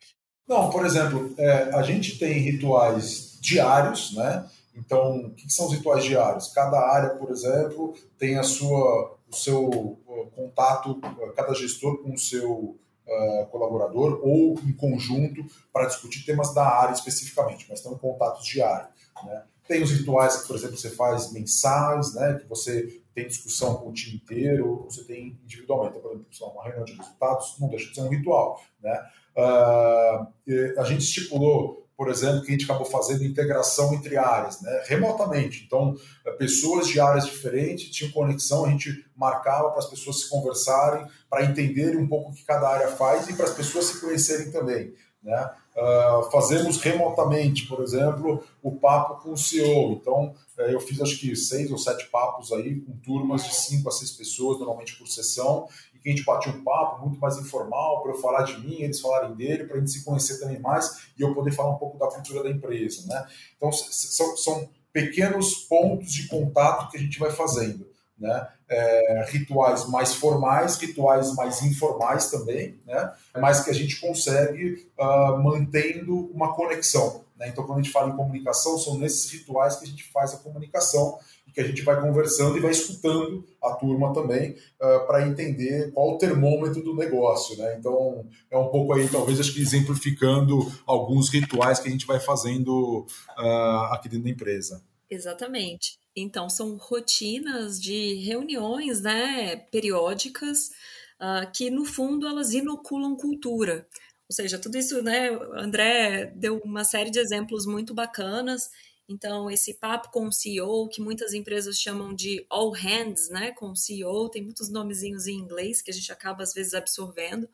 Não, por exemplo, é, a gente tem rituais diários, né? Então, o que, são os rituais diários? Cada área, por exemplo, tem a sua, o seu contato, cada gestor com o seu uh, colaborador ou em conjunto para discutir temas da área especificamente, mas estão em contatos diários. Né? Tem os rituais que, por exemplo, você faz mensais, né, que você tem discussão com o time inteiro, você tem individualmente. Então, por exemplo, uma reunião de resultados não deixa de ser um ritual. Né? Uh, a gente estipulou por exemplo, que a gente acabou fazendo integração entre áreas, né, remotamente. Então, eh, pessoas de áreas diferentes tinham conexão, a gente marcava para as pessoas se conversarem, para entenderem um pouco o que cada área faz e para as pessoas se conhecerem também. Né? Uh, fazemos remotamente, por exemplo, o papo com o CEO. Então, uh, eu fiz acho que seis ou sete papos aí com turmas de cinco a seis pessoas, normalmente por sessão, e que a gente batia um papo muito mais informal para eu falar de mim, eles falarem dele, para a gente se conhecer também mais e eu poder falar um pouco da cultura da empresa. Né? Então, são, são pequenos pontos de contato que a gente vai fazendo. Né? É, rituais mais formais, rituais mais informais também, né? mas que a gente consegue uh, mantendo uma conexão. Né? Então, quando a gente fala em comunicação, são nesses rituais que a gente faz a comunicação e que a gente vai conversando e vai escutando a turma também uh, para entender qual o termômetro do negócio. Né? Então, é um pouco aí, talvez, acho que exemplificando alguns rituais que a gente vai fazendo uh, aqui dentro da empresa. Exatamente. Então, são rotinas de reuniões né, periódicas uh, que, no fundo, elas inoculam cultura. Ou seja, tudo isso, né? André deu uma série de exemplos muito bacanas então, esse papo com o CEO, que muitas empresas chamam de all hands, né, com o CEO, tem muitos nomezinhos em inglês que a gente acaba às vezes absorvendo.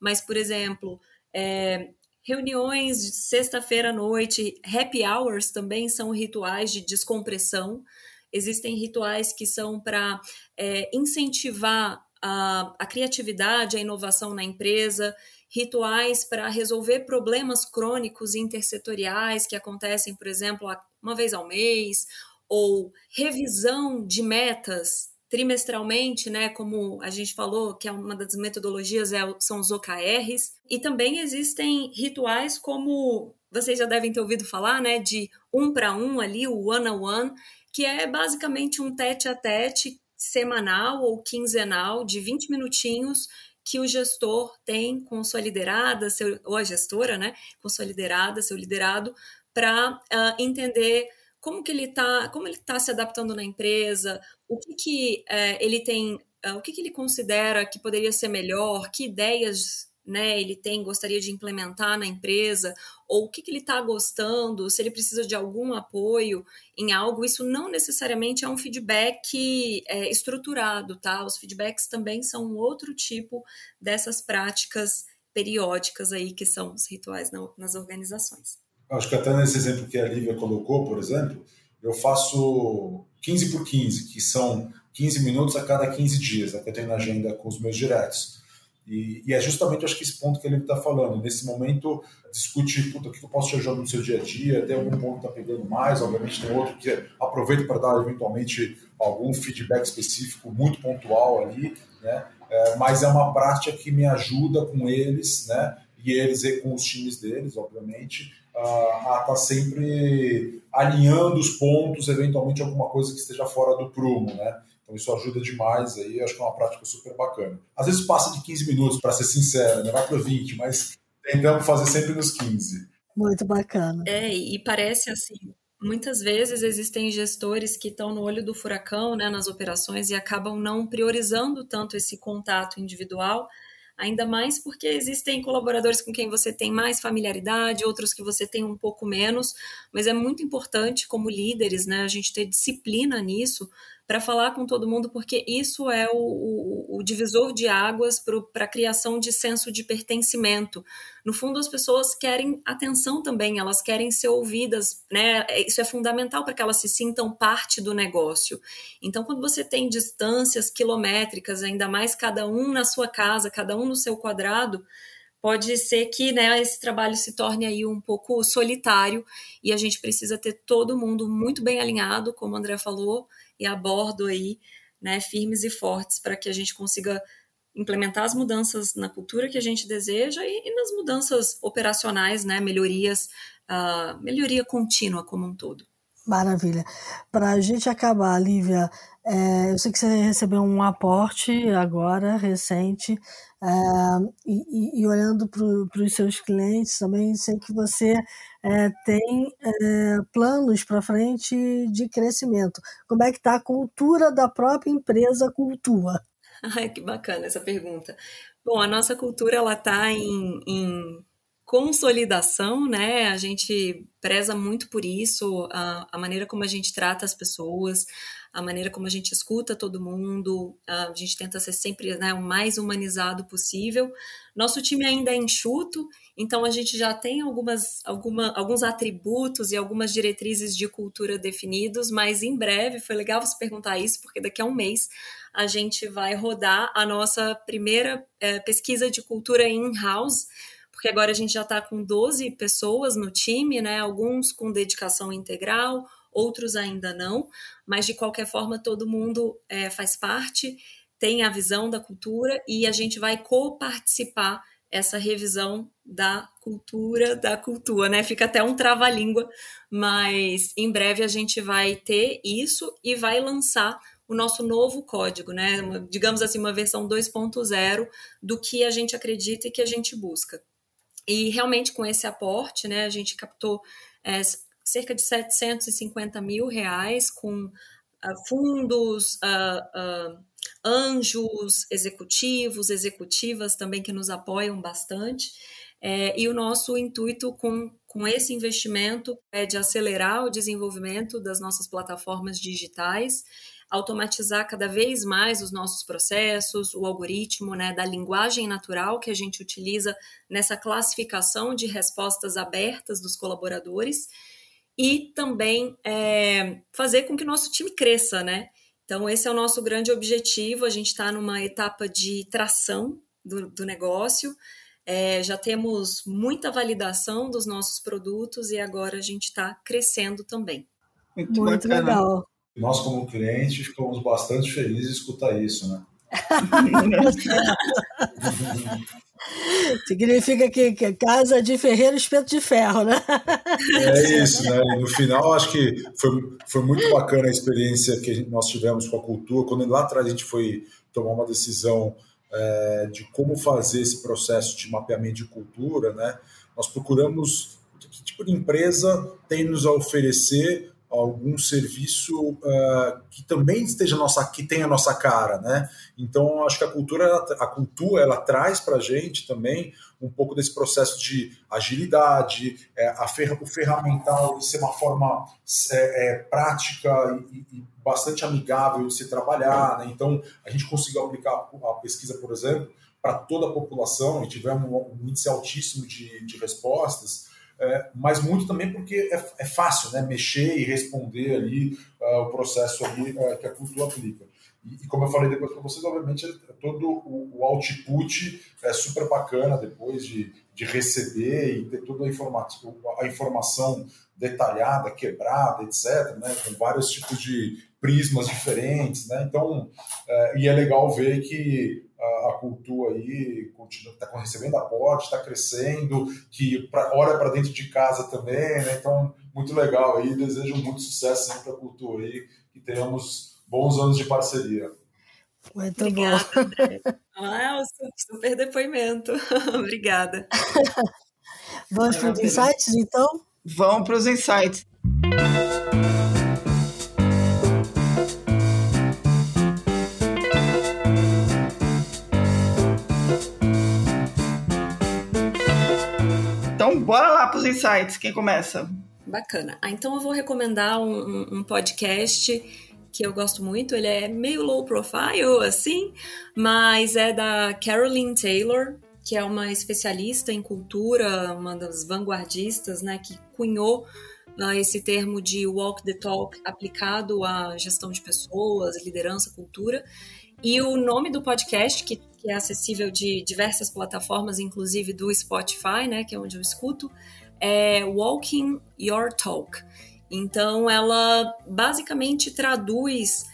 Mas, por exemplo, é, reuniões de sexta-feira à noite, happy hours também são rituais de descompressão. Existem rituais que são para é, incentivar a, a criatividade, a inovação na empresa rituais para resolver problemas crônicos intersetoriais que acontecem, por exemplo, uma vez ao mês, ou revisão de metas trimestralmente, né, como a gente falou, que é uma das metodologias é, são os OKRs, e também existem rituais como vocês já devem ter ouvido falar, né, de um para um ali, o one on one, que é basicamente um tete a tete semanal ou quinzenal de 20 minutinhos que o gestor tem com sua liderada, seu, ou a gestora, né, com sua liderada, seu liderado, para uh, ah, entender como que ele está, como ele está se adaptando na empresa, o que que uh, ele tem, uh, o que que ele considera que poderia ser melhor, que ideias né, ele tem, gostaria de implementar na empresa, ou o que, que ele está gostando, se ele precisa de algum apoio em algo, isso não necessariamente é um feedback é, estruturado, tá? Os feedbacks também são outro tipo dessas práticas periódicas aí, que são os rituais nas organizações. Acho que até nesse exemplo que a Lívia colocou, por exemplo, eu faço 15 por 15, que são 15 minutos a cada 15 dias, né, que eu tenho na agenda com os meus diretos. E, e, é justamente, acho que esse ponto que ele está falando. Nesse momento, discute puta, o que eu posso te ajudar no seu dia a dia, tem algum ponto que está pegando mais, obviamente tem outro que aproveita para dar eventualmente algum feedback específico muito pontual ali, né? É, mas é uma prática que me ajuda com eles, né? E eles e com os times deles, obviamente, a estar tá sempre alinhando os pontos, eventualmente alguma coisa que esteja fora do prumo, né? Então isso ajuda demais aí, acho que é uma prática super bacana. Às vezes passa de 15 minutos, para ser sincero, né? vai para 20, mas tentamos fazer sempre nos 15. Muito bacana. É, e parece assim, muitas vezes existem gestores que estão no olho do furacão, né, nas operações e acabam não priorizando tanto esse contato individual, ainda mais porque existem colaboradores com quem você tem mais familiaridade, outros que você tem um pouco menos, mas é muito importante como líderes, né, a gente ter disciplina nisso para falar com todo mundo, porque isso é o, o, o divisor de águas para a criação de senso de pertencimento. No fundo, as pessoas querem atenção também, elas querem ser ouvidas, né? Isso é fundamental para que elas se sintam parte do negócio. Então, quando você tem distâncias quilométricas, ainda mais cada um na sua casa, cada um no seu quadrado, pode ser que né, esse trabalho se torne aí um pouco solitário e a gente precisa ter todo mundo muito bem alinhado, como o André falou, e a bordo aí, né, firmes e fortes para que a gente consiga implementar as mudanças na cultura que a gente deseja e, e nas mudanças operacionais, né, melhorias, uh, melhoria contínua como um todo. Maravilha. Para a gente acabar, Lívia, é, eu sei que você recebeu um aporte agora, recente, é, e, e, olhando para os seus clientes também, sei que você é, tem é, planos para frente de crescimento. Como é que está a cultura da própria empresa Cultua? Ai, que bacana essa pergunta. Bom, a nossa cultura ela está em, em consolidação, né? A gente preza muito por isso, a, a, maneira como a gente trata as pessoas, a maneira como a gente escuta todo mundo, a gente tenta ser sempre né, o mais humanizado possível. Nosso time ainda é enxuto, então a gente já tem algumas, alguma, alguns atributos e algumas diretrizes de cultura definidos, mas em breve, foi legal você perguntar isso, porque daqui a um mês a gente vai rodar a nossa primeira é, pesquisa de cultura in-house porque agora a gente já está com 12 pessoas no time, né? Alguns com dedicação integral, outros ainda não, mas de qualquer forma todo mundo é, faz parte, tem a visão da cultura e a gente vai co-participar essa revisão da cultura da cultura, né? Fica até um trava-língua, mas em breve a gente vai ter isso e vai lançar o nosso novo código, né? Digamos assim, uma versão 2.0 do que a gente acredita e que a gente busca. E realmente com esse aporte, né, a gente captou é, cerca de 750 mil reais com uh, fundos, uh, uh, anjos executivos, executivas também que nos apoiam bastante. É, e o nosso intuito com, com esse investimento é de acelerar o desenvolvimento das nossas plataformas digitais automatizar cada vez mais os nossos processos, o algoritmo né, da linguagem natural que a gente utiliza nessa classificação de respostas abertas dos colaboradores e também é, fazer com que o nosso time cresça, né? Então, esse é o nosso grande objetivo. A gente está numa etapa de tração do, do negócio, é, já temos muita validação dos nossos produtos e agora a gente está crescendo também. Muito, Muito legal. Nós, como cliente, ficamos bastante felizes de escutar isso, né? Significa que, que casa de ferreiro, espeto de ferro, né? É isso, né? E no final, acho que foi, foi muito bacana a experiência que nós tivemos com a cultura. Quando lá atrás a gente foi tomar uma decisão é, de como fazer esse processo de mapeamento de cultura, né? Nós procuramos que tipo de empresa tem nos a oferecer algum serviço uh, que também esteja nossa que tenha a nossa cara, né? Então acho que a cultura a cultura ela traz para gente também um pouco desse processo de agilidade, é, a o ferramental ser uma forma é, é, prática e, e, bastante amigável de se trabalhar, né? Então a gente conseguiu aplicar a pesquisa, por exemplo, para toda a população e tivemos um índice altíssimo de, de respostas é, mas muito também porque é, é, fácil né, mexer e responder ali uh, o processo ali, uh, que a cultura aplica. E, e, como eu falei depois para vocês, obviamente todo o, o, output é super bacana depois de, de receber e ter toda a, informa a informação detalhada, quebrada, etc., né, com vários tipos de prismas diferentes. Né, então, é, e é legal ver que a, a cultura aí continua está recebendo aporte, está crescendo, que pra, olha para dentro de casa também, né? Então, muito legal aí, desejo muito sucesso para a cultura aí, que tenhamos bons anos de parceria. Muito Obrigada, bom. Ah, super depoimento. Obrigada. Vamos para os insights, então? Vamos para os insights. Bora lá para os insights. Quem começa? Bacana. Ah, então eu vou recomendar um, um, podcast que eu gosto muito. Ele é meio low profile, assim, mas é da Caroline Taylor, que é uma especialista em cultura, uma das vanguardistas, né, que cunhou uh, esse termo de walk the talk aplicado à gestão de pessoas, liderança, cultura. E o nome do podcast, que, que é acessível de diversas plataformas, inclusive do Spotify, né, que é onde eu escuto, é Walking Your Talk. Então, ela basicamente traduz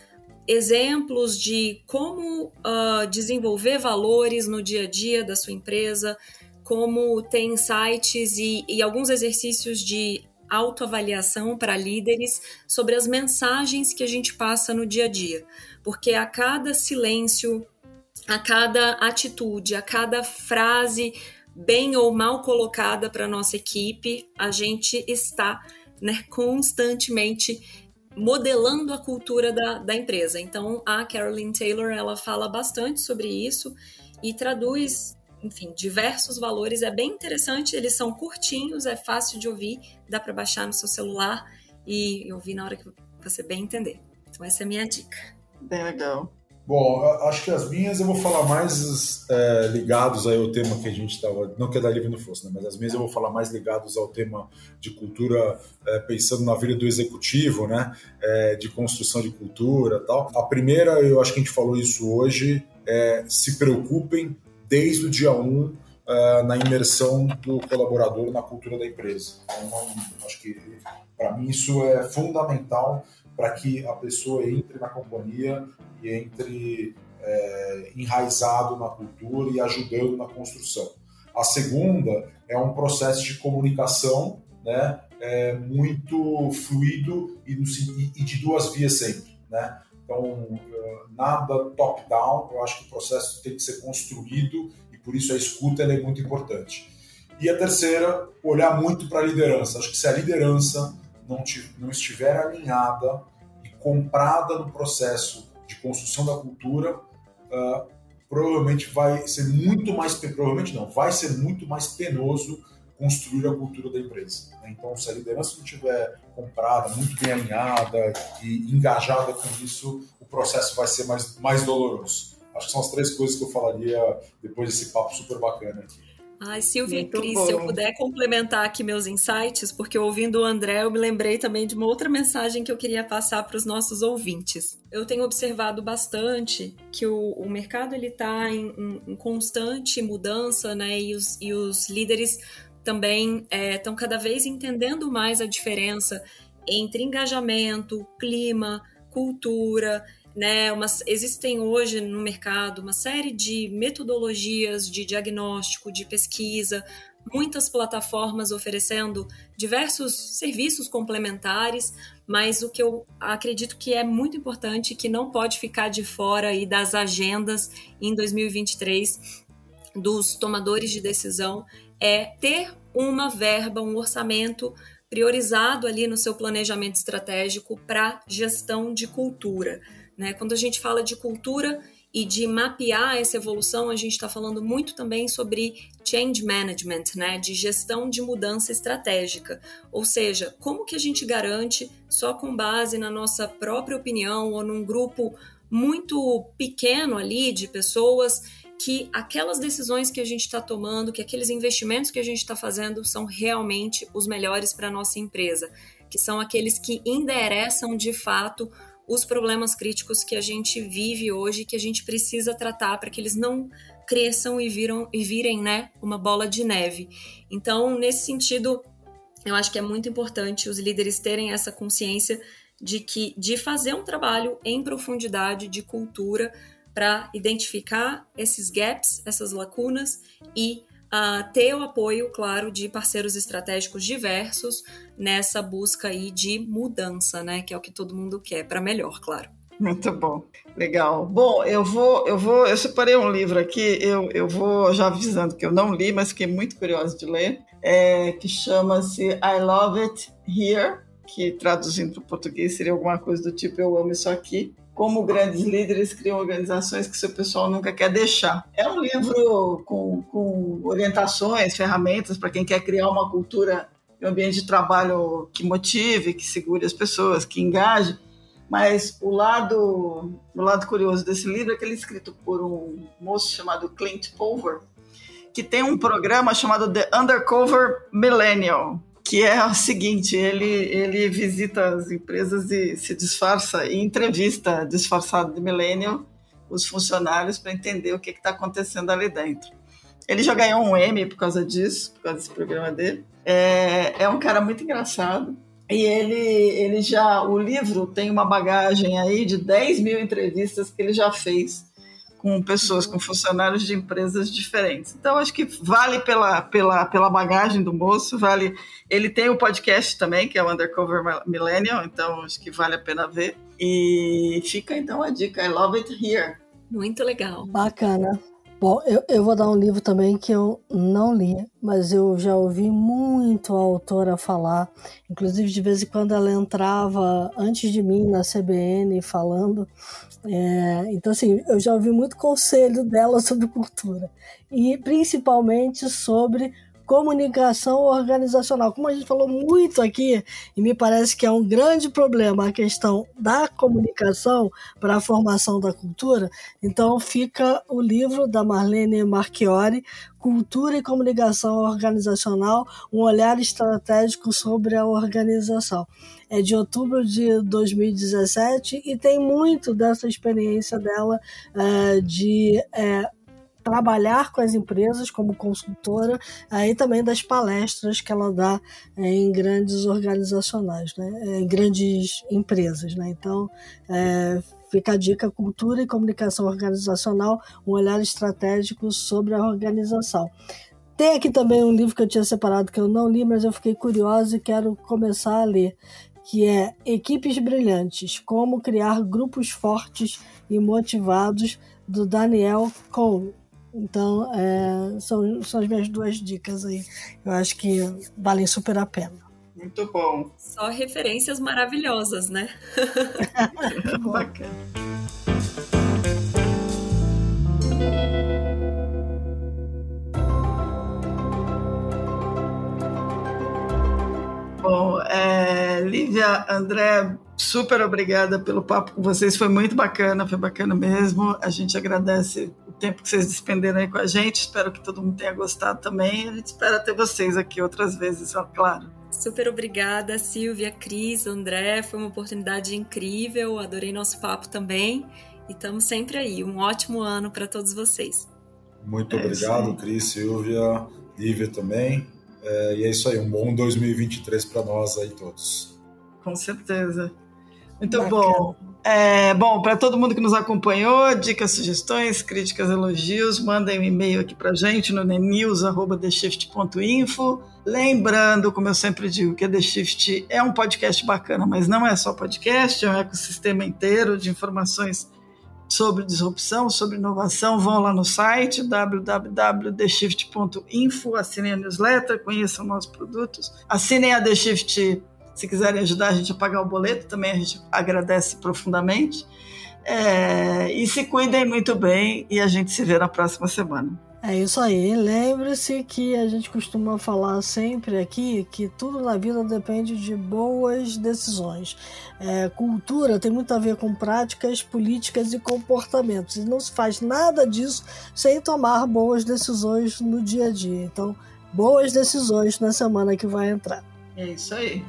exemplos de como uh, desenvolver valores no dia a dia da sua empresa, como ter insights e, e alguns exercícios de autoavaliação para líderes sobre as mensagens que a gente passa no dia a dia. Porque a cada silêncio, a cada atitude, a cada frase bem ou mal colocada para nossa equipe, a gente está né, constantemente modelando a cultura da, da empresa. Então, a Caroline Taylor ela fala bastante sobre isso e traduz, enfim, diversos valores. É bem interessante. Eles são curtinhos, é fácil de ouvir, dá para baixar no seu celular e ouvir na hora que você bem entender. Então, essa é a minha dica. Bem legal. Bom, acho que as minhas eu vou falar mais é, ligados aí ao tema que a gente estava, não que a da Livre não fosse, né, mas as minhas eu vou falar mais ligados ao tema de cultura, é, pensando na vida do executivo, né, é, de construção de cultura tal. A primeira, eu acho que a gente falou isso hoje, é se preocupem desde o dia 1 um, é, na imersão do colaborador na cultura da empresa. Então, acho que para mim isso é fundamental para que a pessoa entre na companhia e entre é, enraizado na cultura e ajudando na construção. A segunda é um processo de comunicação né, é, muito fluido e, e, de duas vias sempre. Né? Então, é, nada top-down, eu acho que o processo tem que ser construído e por isso a escuta é muito importante. E a terceira, olhar muito para a liderança. Acho que se a liderança não, não estiver alinhada comprada no processo de construção da cultura, uh, provavelmente vai ser muito mais, provavelmente não, vai ser muito mais penoso construir a cultura da empresa. Né? Então, se a liderança não estiver comprada, muito bem alinhada e engajada com isso, o processo vai ser mais, mais doloroso. Acho que são as três coisas que eu falaria depois desse papo super bacana aqui. Ai, Silvia Muito e Cris, bom. se eu puder complementar aqui meus insights, porque ouvindo o André, eu me lembrei também de uma outra mensagem que eu queria passar para os nossos ouvintes. Eu tenho observado bastante que o, o mercado ele está em, em, em, constante mudança, né? E os, e os líderes também estão é, cada vez entendendo mais a diferença entre engajamento, clima, cultura né? Umas, existem hoje no mercado uma série de metodologias de diagnóstico, de pesquisa, muitas plataformas oferecendo diversos serviços complementares, mas o que eu acredito que é muito importante, que não pode ficar de fora aí das agendas em 2023 dos tomadores de decisão, é ter uma verba, um orçamento priorizado ali no seu planejamento estratégico para gestão de cultura. Né? Quando a gente fala de cultura e de mapear essa evolução, a gente está falando muito também sobre change management, né? de gestão de mudança estratégica. Ou seja, como que a gente garante, só com base na nossa própria opinião ou num grupo muito pequeno ali de pessoas, que aquelas decisões que a gente está tomando, que aqueles investimentos que a gente está fazendo são realmente os melhores para a nossa empresa, que são aqueles que endereçam de fato os problemas críticos que a gente vive hoje, que a gente precisa tratar para que eles não cresçam e, viram, e virem né, uma bola de neve. Então, nesse sentido, eu acho que é muito importante os líderes terem essa consciência de que de fazer um trabalho em profundidade de cultura para identificar esses gaps, essas lacunas e uh, ter o apoio, claro, de parceiros estratégicos diversos nessa busca aí de mudança, né? Que é o que todo mundo quer para melhor, claro. Muito bom, legal. Bom, eu vou, eu vou, eu separei um livro aqui. Eu, eu vou já avisando que eu não li, mas fiquei muito curiosa de ler. É, que chama-se I Love It Here, que traduzindo para o português seria alguma coisa do tipo Eu Amo Isso Aqui. Como grandes líderes criam organizações que seu pessoal nunca quer deixar. É um livro com, com orientações, ferramentas para quem quer criar uma cultura um ambiente de trabalho que motive, que segure as pessoas, que engaje. Mas o lado, o lado curioso desse livro é que ele é escrito por um moço chamado Clint Pulver, que tem um programa chamado The Undercover Millennial, que é o seguinte, ele, ele visita as empresas e se disfarça e entrevista disfarçado de millennial os funcionários para entender o que está acontecendo ali dentro. Ele já ganhou um Emmy por causa disso, por causa desse programa dele. É, é um cara muito engraçado. E ele, ele já, o livro tem uma bagagem aí de 10 mil entrevistas que ele já fez com pessoas, com funcionários de empresas diferentes. Então, acho que vale pela, pela, pela bagagem do moço, vale. Ele tem o um podcast também, que é o Undercover Millennial, então acho que vale a pena ver. E fica então a dica, I Love It Here. Muito legal. Bacana. Bom, eu, eu vou dar um livro também que eu não li, mas eu já ouvi muito a autora falar. Inclusive, de vez em quando ela entrava antes de mim na CBN falando. É, então, assim, eu já ouvi muito conselho dela sobre cultura. E principalmente sobre comunicação organizacional. Como a gente falou muito aqui, e me parece que é um grande problema a questão da comunicação para a formação da cultura, então fica o livro da Marlene Marchiori, Cultura e Comunicação Organizacional, um olhar estratégico sobre a organização. É de outubro de 2017 e tem muito dessa experiência dela é, de é, trabalhar com as empresas como consultora, aí também das palestras que ela dá é, em grandes organizacionais, né? É, em grandes empresas. Né? Então, é, fica a dica: cultura e comunicação organizacional, um olhar estratégico sobre a organização. Tem aqui também um livro que eu tinha separado que eu não li, mas eu fiquei curiosa e quero começar a ler, que é Equipes Brilhantes: Como Criar Grupos Fortes e Motivados, do Daniel Cole. Então, é, são, são as minhas duas dicas aí. Eu acho que valem super a pena. Muito bom. Só referências maravilhosas, né? Bacana. Lívia, André, super obrigada pelo papo com vocês. Foi muito bacana, foi bacana mesmo. A gente agradece o tempo que vocês despenderam aí com a gente. Espero que todo mundo tenha gostado também. A gente espera ter vocês aqui outras vezes, claro. Super obrigada, Silvia, Cris, André. Foi uma oportunidade incrível. Adorei nosso papo também. E estamos sempre aí. Um ótimo ano para todos vocês. Muito é obrigado, Cris, Silvia, Lívia também. É, e é isso aí, um bom 2023 para nós aí todos. Com certeza. Muito Bacana. bom. É, bom, para todo mundo que nos acompanhou, dicas, sugestões, críticas, elogios, mandem um e-mail aqui para gente no news.theshift.info. Lembrando, como eu sempre digo, que a The Shift é um podcast bacana, mas não é só podcast, é um ecossistema inteiro de informações sobre disrupção, sobre inovação. Vão lá no site www.theshift.info, assinem a newsletter, conheçam nossos produtos, assinem a The Shift se quiserem ajudar a gente a pagar o boleto, também a gente agradece profundamente. É, e se cuidem muito bem e a gente se vê na próxima semana. É isso aí. Lembre-se que a gente costuma falar sempre aqui que tudo na vida depende de boas decisões. É, cultura tem muito a ver com práticas, políticas e comportamentos. E não se faz nada disso sem tomar boas decisões no dia a dia. Então, boas decisões na semana que vai entrar. É isso aí.